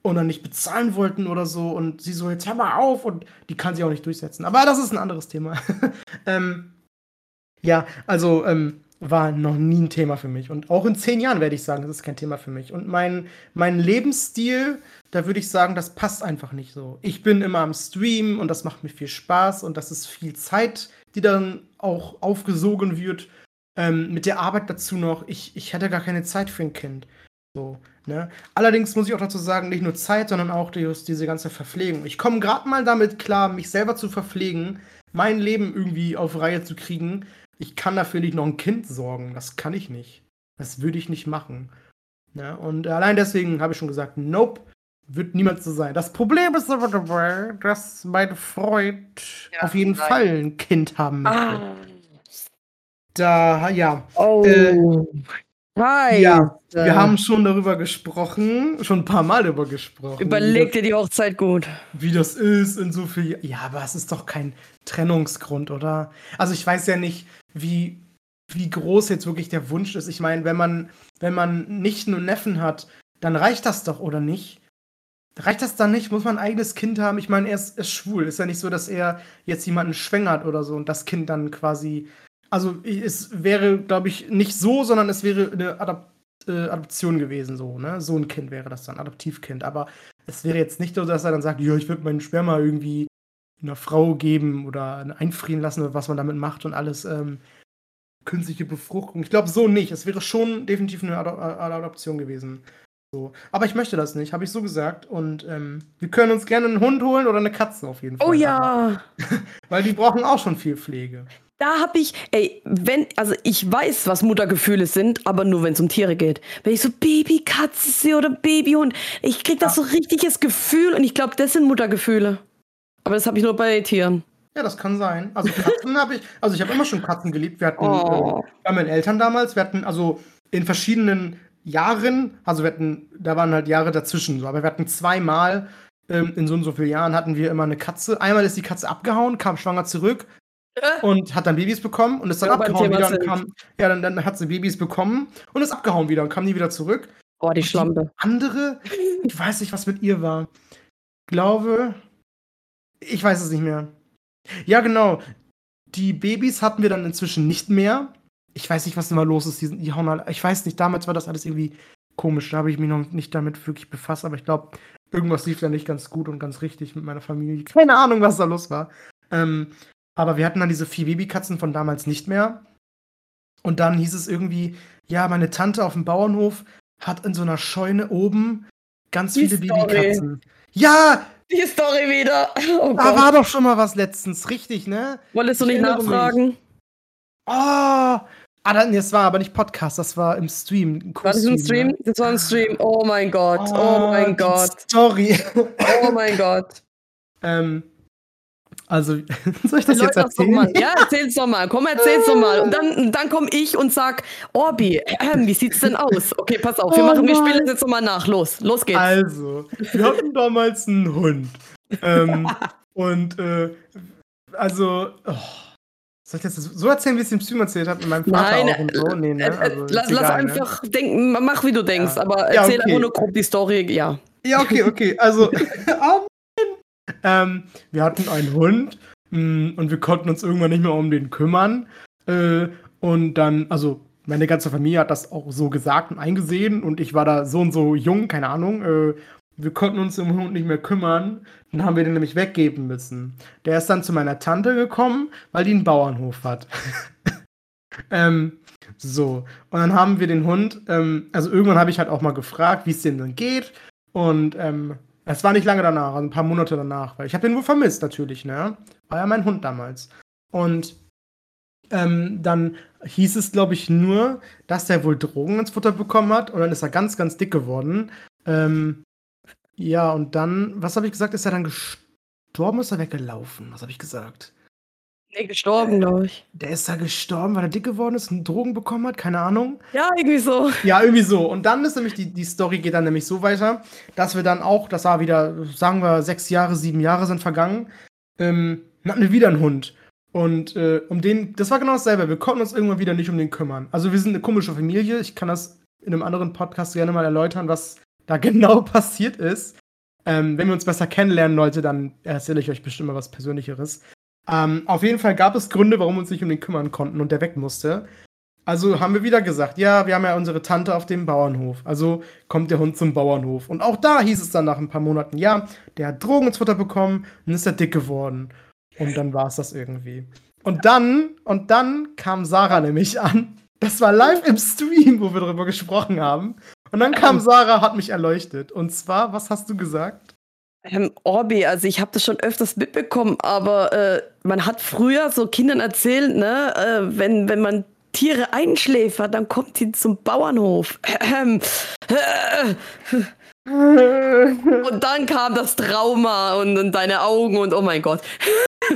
und dann nicht bezahlen wollten oder so. Und sie so, jetzt hör mal auf und die kann sie auch nicht durchsetzen. Aber das ist ein anderes Thema. ähm, ja, also ähm, war noch nie ein Thema für mich. Und auch in zehn Jahren werde ich sagen, das ist kein Thema für mich. Und mein, mein Lebensstil, da würde ich sagen, das passt einfach nicht so. Ich bin immer am Stream und das macht mir viel Spaß und das ist viel Zeit, die dann auch aufgesogen wird. Ähm, mit der Arbeit dazu noch, ich, ich hätte gar keine Zeit für ein Kind. So, ne? Allerdings muss ich auch dazu sagen, nicht nur Zeit, sondern auch die, diese ganze Verpflegung. Ich komme gerade mal damit klar, mich selber zu verpflegen, mein Leben irgendwie auf Reihe zu kriegen. Ich kann dafür nicht noch ein Kind sorgen. Das kann ich nicht. Das würde ich nicht machen. Ja, und allein deswegen habe ich schon gesagt, nope, wird niemals so sein. Das Problem ist aber dabei, dass mein Freund Ja, auf jeden nein. Fall ein Kind haben möchte. Ah. Da, ja. Oh. Äh, Hi. ja, Äh, wir haben schon darüber gesprochen, schon ein paar Mal darüber gesprochen. Überleg dir die Hochzeit gut. wie das ist in so viel. Ja, aber es ist doch kein Trennungsgrund, oder? Also ich weiß ja nicht, wie, wie groß jetzt wirklich der Wunsch ist. Ich meine, wenn man, wenn man nicht nur Neffen hat, dann reicht das doch, oder nicht? Reicht das dann nicht? Muss man ein eigenes Kind haben? Ich meine, er ist, ist schwul. Ist ja nicht so, dass er jetzt jemanden schwängert oder so und das Kind dann quasi. Also es wäre, glaube ich, nicht so, sondern es wäre eine Adap äh, Adoption gewesen, so, ne? So ein Kind wäre das dann, Adoptivkind. Aber es wäre jetzt nicht so, dass er dann sagt, ja, ich würde meinen Sperma irgendwie einer Frau geben oder einfrieren lassen oder was man damit macht und alles. Ähm, künstliche Befruchtung. Ich glaube so nicht. Es wäre schon definitiv eine Ado Adoption gewesen. So. Aber ich möchte das nicht, habe ich so gesagt. Und ähm, wir können uns gerne einen Hund holen oder eine Katze auf jeden Fall. Oh ja. Weil die brauchen auch schon viel Pflege. Da hab ich, ey, wenn, also ich weiß, was Muttergefühle sind, aber nur wenn es um Tiere geht. Wenn ich so Babykatze sehe oder Babyhund, ich krieg das so richtiges Gefühl und ich glaube, das sind Muttergefühle. Aber das habe ich nur bei Tieren. Ja, das kann sein. Also Katzen habe ich, also ich habe immer schon Katzen geliebt. Wir hatten Oh. äh, bei meinen Eltern damals, wir hatten also in verschiedenen Jahren, also wir hatten, da waren halt Jahre dazwischen so, aber wir hatten zweimal ähm, in so und so vielen Jahren hatten wir immer eine Katze. Einmal ist die Katze abgehauen, kam schwanger zurück Äh? und hat dann Babys bekommen und ist dann Ja, abgehauen wieder und kam, ja, dann, dann hat sie Babys bekommen und ist abgehauen wieder und kam nie wieder zurück. Oh, die Schlampe. Andere, ich weiß nicht, was mit ihr war. Glaube, ich weiß es nicht mehr. Ja, genau. Die Babys hatten wir dann inzwischen nicht mehr. Ich weiß nicht, was immer los ist. Die, sind- die hauen alle, ich weiß nicht, damals war das alles irgendwie komisch. Da habe ich mich noch nicht damit wirklich befasst, aber ich glaube, irgendwas lief da nicht ganz gut und ganz richtig mit meiner Familie. Keine Ahnung, was da los war. Ähm, aber wir hatten dann diese vier Babykatzen von damals nicht mehr. Und dann hieß es irgendwie, ja, meine Tante auf dem Bauernhof hat in so einer Scheune oben ganz Die viele Story. Babykatzen. Ja, Die Story wieder. Oh da war doch schon mal was letztens, richtig, ne? Wolltest du Ich nicht erinnere mich. nachfragen? Oh, ah, dann, nee, das war aber nicht Podcast, das war im Stream. War das Co-Stream, Stream? ne? Das war ein Stream. Oh mein Gott. Oh, mein die Gott. Story. Oh mein Gott. ähm, also, soll ich das jetzt Erläuter's doch erzählen? Ja, erzähl's doch mal. Komm, erzähl's doch mal. Und dann, dann komme ich und sag, Orbi, ähm, wie sieht's denn aus? Okay, pass auf, wir Oh machen, wir Mann. spielen das jetzt nochmal nach. Los, los geht's. Also, wir hatten damals einen Hund. Ähm, und, äh, also, oh, soll ich das so erzählen, wie ich es im Stream erzählt habe, mit meinem Vater Nein, auch und so? Nee, Äh, ne? äh, Also, lass, ist lass egal, ne? einfach denken, mach wie du denkst, Ja. aber Ja, erzähl okay. einfach nur grob die Story. Ja. Ja, okay, okay. Also, oh Mann. Ähm, wir hatten einen Hund mh, und wir konnten uns irgendwann nicht mehr um den kümmern. Äh, und dann, also, meine ganze Familie hat das auch so gesagt und eingesehen und ich war da so und so jung, keine Ahnung. Äh, wir konnten uns um den Hund nicht mehr kümmern. Dann haben wir den nämlich weggeben müssen. Der ist dann zu meiner Tante gekommen, weil die einen Bauernhof hat. ähm, so. Und dann haben wir den Hund, ähm, also irgendwann habe ich halt auch mal gefragt, wie es dem denn geht. Und ähm, es war nicht lange danach, also ein paar Monate danach, weil ich habe den wohl vermisst natürlich, ne? War ja mein Hund damals. Und ähm, dann hieß es, glaube ich, nur, dass der wohl Drogen ins Futter bekommen hat und dann ist er ganz, ganz dick geworden. Ähm, ja, und dann, was habe ich gesagt? Ist er dann gestorben? Ist er weggelaufen? Was habe ich gesagt? Nee, gestorben, glaube ich. Der ist da gestorben, weil er dick geworden ist und Drogen bekommen hat? Keine Ahnung. Ja, irgendwie so. Ja, irgendwie so. Und dann ist nämlich die, die Story geht dann nämlich so weiter, dass wir dann auch, das war wieder, sagen wir, sechs Jahre, sieben Jahre sind vergangen, ähm, dann hatten wir wieder einen Hund. Und äh, um den, das war genau dasselbe. Wir konnten uns irgendwann wieder nicht um den kümmern. Also wir sind eine komische Familie. Ich kann das in einem anderen Podcast gerne mal erläutern, was da genau passiert ist. Ähm, wenn wir uns besser kennenlernen, Leute, dann erzähle ich euch bestimmt mal was Persönlicheres. Ähm, auf jeden Fall gab es Gründe, warum wir uns nicht um den kümmern konnten und der weg musste. Also haben wir wieder gesagt, ja, wir haben ja unsere Tante auf dem Bauernhof. Also kommt der Hund zum Bauernhof. Und auch da hieß es dann nach ein paar Monaten, ja, der hat Drogen ins Futter bekommen und ist er dick geworden. Und dann war es das irgendwie. Und dann, und dann kam Sarah nämlich an. Das war live im Stream, wo wir darüber gesprochen haben. Und dann kam Sarah, hat mich erleuchtet. Und zwar, was hast du gesagt? Ähm, Orbi, also ich habe das schon öfters mitbekommen, aber äh, man hat früher so Kindern erzählt, ne, äh, wenn, wenn man Tiere einschläfert, dann kommt sie zum Bauernhof. Und dann kam das Trauma und, und deine Augen und oh mein Gott.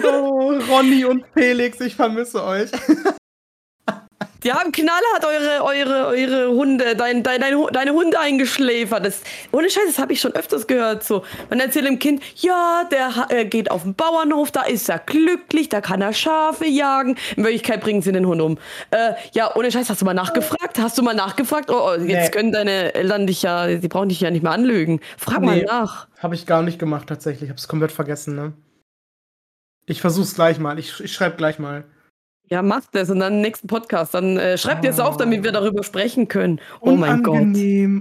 Oh, Ronny und Felix, ich vermisse euch. Die haben knallhart eure, eure, eure Hunde, dein, dein, dein, deine Hunde eingeschläfert. Das, ohne Scheiß, das habe ich schon öfters gehört. So. Man erzählt dem Kind, ja, der äh, geht auf den Bauernhof, da ist er glücklich, da kann er Schafe jagen. In Wirklichkeit bringen sie den Hund um. Äh, ja, ohne Scheiß, hast du mal nachgefragt? Hast du mal nachgefragt? Oh, oh jetzt nee. können deine Eltern dich ja, die brauchen dich ja nicht mehr anlügen. Frag nee, mal nach. Habe ich gar nicht gemacht, tatsächlich. Ich habe es komplett vergessen, ne? Ich versuch's gleich mal. Ich, ich schreibe gleich mal. Ja, macht das und dann im nächsten Podcast. Dann äh, schreibt ihr es auf, damit wir darüber sprechen können. Oh mein Gott.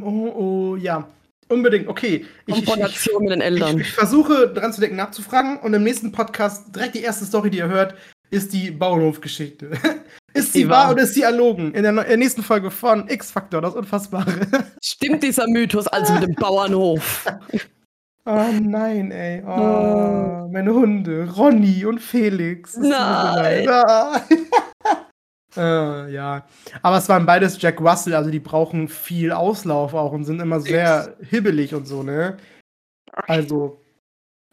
Oh, oh, ja. Unbedingt, okay. Ich, ich, ich, mit den Eltern. Ich, ich, versuche dran zu denken, nachzufragen und im nächsten Podcast, direkt die erste Story, die ihr hört, ist die Bauernhofgeschichte. ist sie wahr oder ist sie erlogen? In der, in der nächsten Folge von X-Factor, das Unfassbare. Stimmt dieser Mythos also mit dem Bauernhof? Oh nein, ey. Oh, oh. Meine Hunde, Ronny und Felix. Nein. Ah. äh, ja. Aber es waren beides Jack Russell, also die brauchen viel Auslauf auch und sind immer sehr hibbelig und so, ne? Also,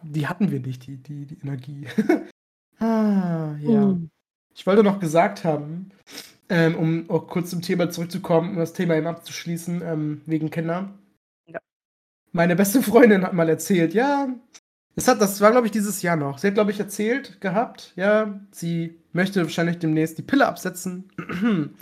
die hatten wir nicht, die, die, die Energie. ah, ja. Uh. Ich wollte noch gesagt haben, ähm, um auch kurz zum Thema zurückzukommen, um das Thema eben abzuschließen, ähm, wegen Kinder. Meine beste Freundin hat mal erzählt, ja, das, hat, das war, glaube ich, dieses Jahr noch. Sie hat, glaube ich, erzählt gehabt, ja, sie möchte wahrscheinlich demnächst die Pille absetzen.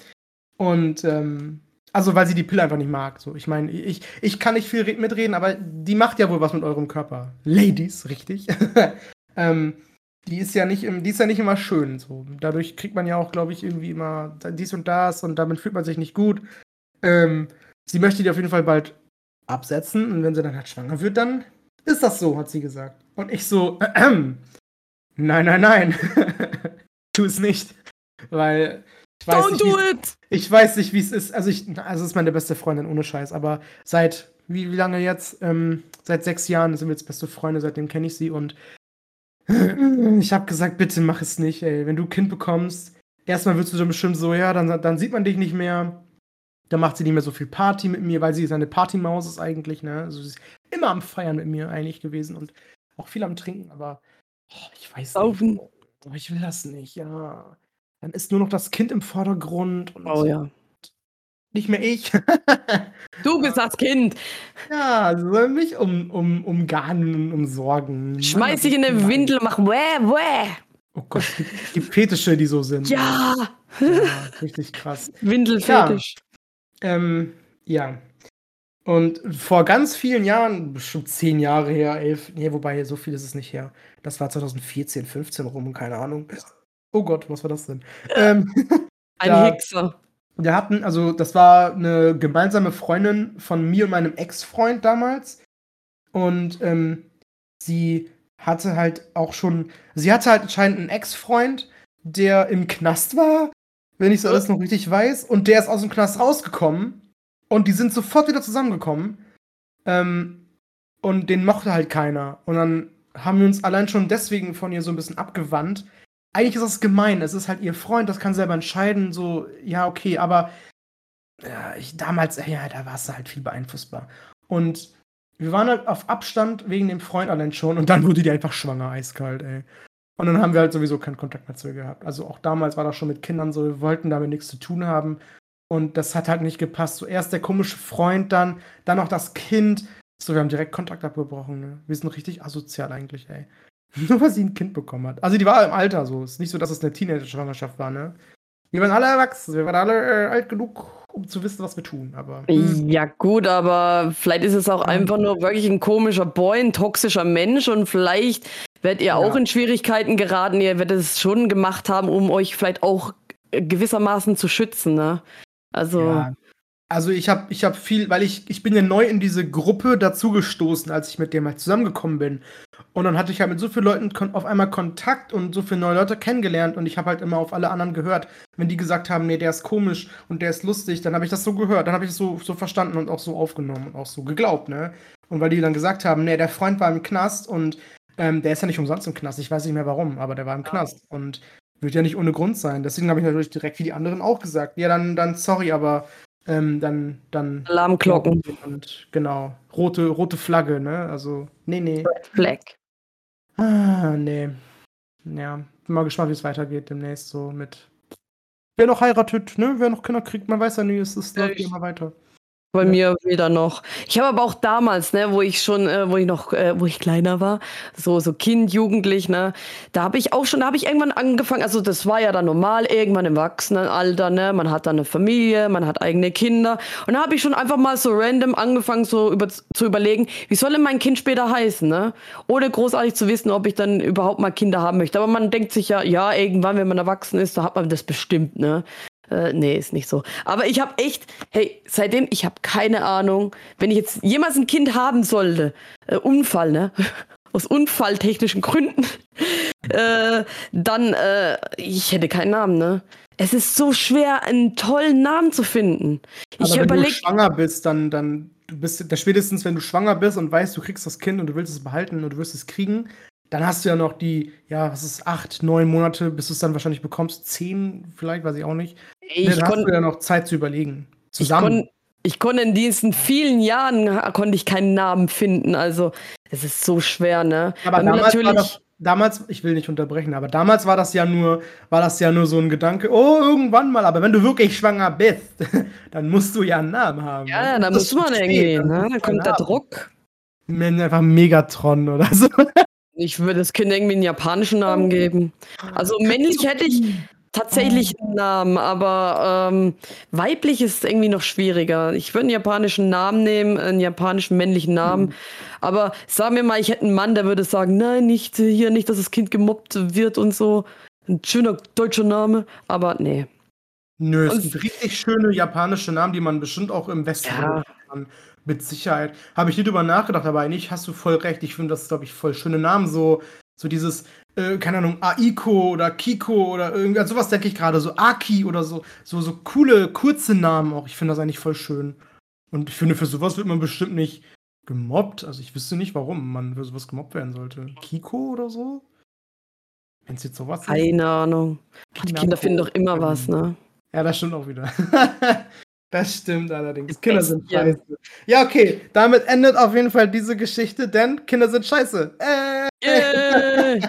Und, ähm, also, weil sie die Pille einfach nicht mag. So, ich meine, ich, ich kann nicht viel mitreden, aber die macht ja wohl was mit eurem Körper. Ladies, richtig. ähm, die ist ja nicht, die ist ja nicht immer schön. So. Dadurch kriegt man ja auch, glaube ich, irgendwie immer dies und das und damit fühlt man sich nicht gut. Ähm, sie möchte die auf jeden Fall bald absetzen und wenn sie dann halt schwanger wird, dann ist das so, hat sie gesagt. Und ich so, äh, äh, nein, nein, nein, tu es nicht, weil ich weiß Don't nicht, do it! Ich weiß nicht, wie es ist. Also ich, also es ist meine beste Freundin ohne Scheiß, aber seit wie, wie lange jetzt? Ähm, seit sechs Jahren sind wir jetzt beste Freunde, seitdem kenne ich sie und ich habe gesagt, bitte mach es nicht, ey. Wenn du Kind bekommst, erstmal wirst du dann bestimmt so, ja, dann, dann sieht man dich nicht mehr. Da macht sie nicht mehr so viel Party mit mir, weil sie ist eine Partymaus ist eigentlich, ne? Also sie ist immer am Feiern mit mir eigentlich gewesen und auch viel am Trinken, aber oh, ich weiß Saufen. nicht. Oh, ich will das nicht, ja. Dann ist nur noch das Kind im Vordergrund und oh ja. Nicht mehr ich. du bist das Kind. Ja, soll mich um, um, umgarnen, umsorgen. Schmeiß dich in eine Windel und mach wäh, wäh. Oh Gott, die Fetische, die so sind. Ja. ja richtig krass. Windelfetisch. Ja. Ähm, ja. Und vor ganz vielen Jahren, bestimmt zehn Jahre her, elf, nee, wobei so viel ist es nicht her. Das war 2014, 15 rum, keine Ahnung. Oh Gott, was war das denn? Ähm, Ein da, Hexer. Wir hatten, also das war eine gemeinsame Freundin von mir und meinem Ex-Freund damals. Und ähm, sie hatte halt auch schon, sie hatte halt anscheinend einen Ex-Freund, der im Knast war wenn ich so alles noch richtig weiß. Und der ist aus dem Knast rausgekommen. Und die sind sofort wieder zusammengekommen. Ähm, und den mochte halt keiner. Und dann haben wir uns allein schon deswegen von ihr so ein bisschen abgewandt. Eigentlich ist das gemein. Es ist halt ihr Freund, das kann selber entscheiden. So, ja, okay, aber ja, ich, damals, ja, da war es halt viel beeinflussbar. Und wir waren halt auf Abstand wegen dem Freund allein schon. Und dann wurde die einfach schwanger, eiskalt, ey. Und dann haben wir halt sowieso keinen Kontakt mehr zu ihr gehabt. Also auch damals war das schon mit Kindern so, wir wollten damit nichts zu tun haben. Und das hat halt nicht gepasst. Zuerst der komische Freund, dann, dann noch das Kind. So, wir haben direkt Kontakt abgebrochen. Ne? Wir sind richtig asozial eigentlich, ey. Nur weil sie ein Kind bekommen hat. Also die war im Alter so. Es ist nicht so, dass es eine Teenager-Schwangerschaft war, ne? Wir waren alle erwachsen, wir waren alle äh, alt genug, um zu wissen, was wir tun. Aber hm. ja gut, aber vielleicht ist es auch einfach nur wirklich ein komischer Boy, ein toxischer Mensch und vielleicht werdet ihr ja. auch in Schwierigkeiten geraten. Ihr werdet es schon gemacht haben, um euch vielleicht auch gewissermaßen zu schützen, ne? Also. Ja. Also ich habe ich hab viel, weil ich, ich bin ja neu in diese Gruppe dazugestoßen, als ich mit dem halt zusammengekommen bin. Und dann hatte ich halt mit so vielen Leuten auf einmal Kontakt und so viele neue Leute kennengelernt und ich habe halt immer auf alle anderen gehört. Wenn die gesagt haben, nee, der ist komisch und der ist lustig, dann habe ich das so gehört, dann habe ich es so, so verstanden und auch so aufgenommen und auch so geglaubt, ne? Und weil die dann gesagt haben, nee, der Freund war im Knast und ähm, der ist ja nicht umsonst im Knast, ich weiß nicht mehr warum, aber der war im Knast. Und Wird ja nicht ohne Grund sein. Deswegen habe ich natürlich direkt wie die anderen auch gesagt. Ja, dann, dann sorry, aber ähm, dann, dann. Alarmglocken. Und genau. Rote, rote Flagge, ne? Also, nee, nee. Red Flag. Ah, nee. Ja, bin mal gespannt, wie es weitergeht demnächst so mit. Wer noch heiratet, ne? Wer noch Kinder kriegt, man weiß ja nie, es, es läuft immer weiter. Bei Ja. mir wieder noch. Ich habe aber auch damals, ne, wo ich schon, äh, wo ich noch, äh, wo ich kleiner war, so so Kind, Jugendlich, ne, da habe ich auch schon, da habe ich irgendwann angefangen. Also das war ja dann normal, irgendwann im Erwachsenenalter, ne, man hat dann eine Familie, man hat eigene Kinder und da habe ich schon einfach mal so random angefangen, so über, zu überlegen, wie soll denn mein Kind später heißen, ne, ohne großartig zu wissen, ob ich dann überhaupt mal Kinder haben möchte. Aber man denkt sich ja, ja, irgendwann, wenn man erwachsen ist, da hat man das bestimmt, ne. Äh, nee, ist nicht so. Aber ich habe echt, hey, seitdem, ich habe keine Ahnung, wenn ich jetzt jemals ein Kind haben sollte, äh, Unfall, ne? Aus unfalltechnischen Gründen, äh, dann, äh, ich hätte keinen Namen, ne? Es ist so schwer, einen tollen Namen zu finden. Ich Aber wenn du überlege, schwanger bist, dann, dann, du bist, da spätestens, wenn du schwanger bist und weißt, du kriegst das Kind und du willst es behalten und du wirst es kriegen, dann hast du ja noch die, ja, was ist, acht, neun Monate, bis du es dann wahrscheinlich bekommst, zehn vielleicht, weiß ich auch nicht. ich ne, dann hast konnte du ja noch Zeit zu überlegen. Ich, Zusammen. ich konnte in diesen vielen Jahren konnte ich keinen Namen finden. Also es ist so schwer, ne? aber Weil damals war das, damals, ich will nicht unterbrechen, aber damals war das ja nur, war das ja nur so ein Gedanke, oh, irgendwann mal, aber wenn du wirklich schwanger bist, dann musst du ja einen Namen haben. ja, ne? da Das muss man steht, irgendwie, dann ne? musst Da du kommt der. Druck. Einfach Megatron oder so. Ich würde das Kind irgendwie einen japanischen Namen geben. Also männlich hätte ich tatsächlich einen Namen, aber ähm, weiblich ist irgendwie noch schwieriger. Ich würde einen japanischen Namen nehmen, einen japanischen männlichen Namen. Aber sag mir mal, ich hätte einen Mann, der würde sagen, nein, nicht hier, nicht, dass das Kind gemobbt wird und so. Ein schöner deutscher Name, aber nee. Nö, es Und- sind richtig schöne japanische Namen, die man bestimmt auch im Westen Ja. kann. Mit Sicherheit. Habe ich nie drüber nachgedacht, aber eigentlich hast du voll recht. Ich finde das, glaube ich, voll schöne Namen. So, so dieses, äh, keine Ahnung, Aiko oder Kiko oder irgendwas, sowas denke ich gerade. So Aki oder so. So, so coole, kurze Namen auch. Ich finde das eigentlich voll schön. Und ich finde, für sowas wird man bestimmt nicht gemobbt. Also ich wüsste nicht, warum man für sowas gemobbt werden sollte. Kiko oder so? Wenn es jetzt sowas ist. Keine Ahnung. Die. Kinder finden doch immer was, ne? Ja, das stimmt auch wieder. das stimmt allerdings. Kinder sind scheiße. Ja, okay. Damit endet auf jeden Fall diese Geschichte, denn Kinder sind scheiße. Äh, Yay!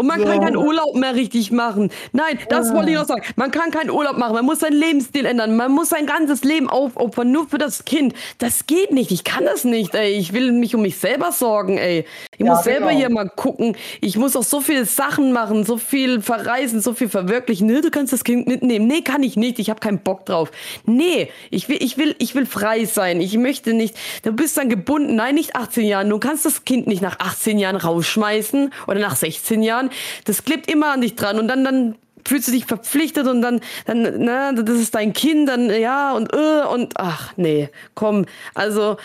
Und man kann So. keinen Urlaub mehr richtig machen. Nein, das Ah. wollte ich noch sagen. Man kann keinen Urlaub machen. Man muss seinen Lebensstil ändern. Man muss sein ganzes Leben aufopfern, nur für das Kind. Das geht nicht. Ich kann das nicht, ey. Ich will mich um mich selber sorgen, ey. Ich Ja, muss selber genau. hier mal gucken. Ich muss auch so viele Sachen machen, so viel verreisen, so viel verwirklichen. Nee, du kannst das Kind mitnehmen. Nee, kann ich nicht. Ich habe keinen Bock drauf. Nee, ich will, ich will, ich will frei sein. Ich möchte nicht. Du bist dann gebunden. Nein, nicht 18 Jahren. Du kannst das Kind nicht nach 18 Jahren rausschmeißen oder nach 16 Jahren. Das klebt immer an dich dran und dann, dann fühlst du dich verpflichtet und dann, dann, na, das ist dein Kind, dann, ja, und, äh, und, ach, nee, komm, also,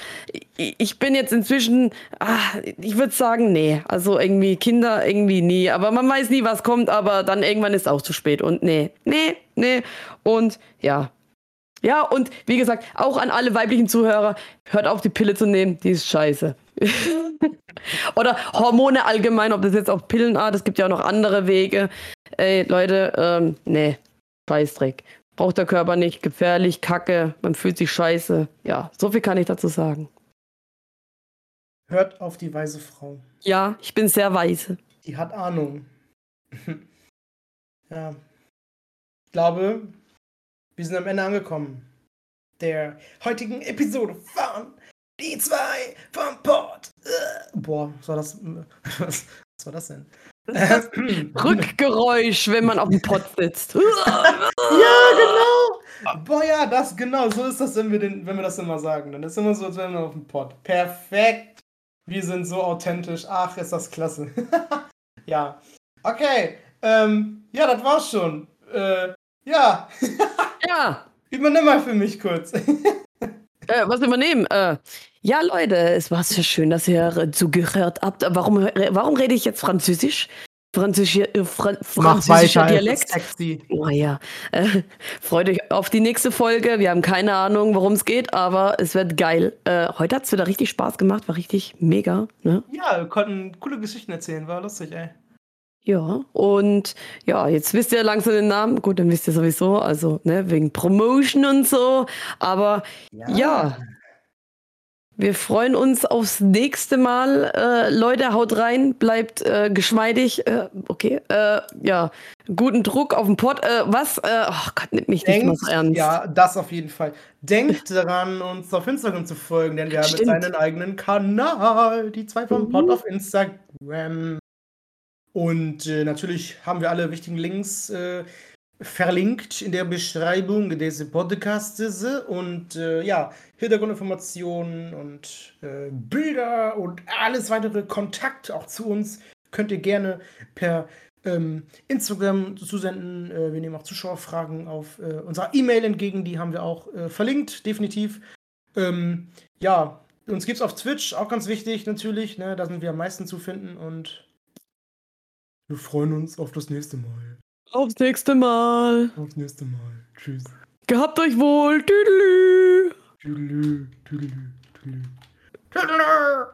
ich, ich bin jetzt inzwischen, ach, ich würde sagen, nee, also irgendwie Kinder irgendwie nie, aber man weiß nie, was kommt, aber dann irgendwann ist auch zu spät und nee, nee, nee, und ja. Ja, und wie gesagt, auch an alle weiblichen Zuhörer, hört auf, die Pille zu nehmen, die ist scheiße. Oder Hormone allgemein, ob das jetzt auf Pillenart, es gibt ja auch noch andere Wege. Ey, Leute, ähm, nee, Scheißdreck. Braucht der Körper nicht, gefährlich, kacke, man fühlt sich scheiße. Ja, so viel kann ich dazu sagen. hört auf die weise Frau. Ja, ich bin sehr weise. Die hat Ahnung. ja. Ich glaube, wir sind am Ende angekommen. Der heutigen Episode von Die zwei vom Port. Äh, Boah, was war das? Was, was war das denn? Rückgeräusch, wenn man auf dem Pott sitzt. Ja, genau. Boah, ja, das genau. So ist das, wenn wir, den, wenn wir das immer sagen. Dann ist immer so, als wären wir auf dem Pod. Perfekt. Wir sind so authentisch. Ach, ist das klasse. ja. Okay. Ähm, ja, das war's schon. Äh, ja. ja, Übernimm mal für mich kurz. äh, was übernehmen? Äh, ja, Leute, es war sehr schön, dass ihr zugehört habt. Warum, warum rede ich jetzt Französisch? Französischer, äh, Fran französischer Dialekt? sexy. Oh ja. Äh, freut euch auf die nächste Folge. Wir haben keine Ahnung, worum es geht, aber es wird geil. Äh, heute hat es wieder richtig Spaß gemacht, war richtig mega. Ne? Ja, wir konnten coole Geschichten erzählen. War lustig, ey. Ja, und ja, jetzt wisst ihr langsam den Namen. Gut, dann wisst ihr sowieso, also ne, wegen Promotion und so. Aber ja, ja wir freuen uns aufs nächste Mal. Äh, Leute, haut rein, bleibt äh, geschmeidig. Äh, okay, äh, ja, guten Druck auf den Pott. Äh, was? Oh Gott, nimmt mich Denkt, nicht mal ernst. Ja, das auf jeden Fall. Denkt daran, uns auf Instagram zu folgen, denn wir haben jetzt einen eigenen Kanal. Die zwei vom Pod auf Instagram. Und äh, natürlich haben wir alle wichtigen Links äh, verlinkt in der Beschreibung dieses Podcasts. Und äh, ja, Hintergrundinformationen und äh, Bilder und alles weitere Kontakt auch zu uns könnt ihr gerne per ähm, Instagram zusenden. Äh, wir nehmen auch Zuschauerfragen auf äh, unserer E-Mail entgegen, die haben wir auch verlinkt, definitiv. Ähm, ja, uns gibt es auf Twitch, auch ganz wichtig natürlich. Ne? Da sind wir am meisten zu finden und wir freuen uns auf das nächste Mal. Aufs nächste Mal. Aufs nächste Mal. Tschüss. Gehabt euch wohl. Tüdelü. Tüdelü, tüdelü, tüdelü. Tüdelü.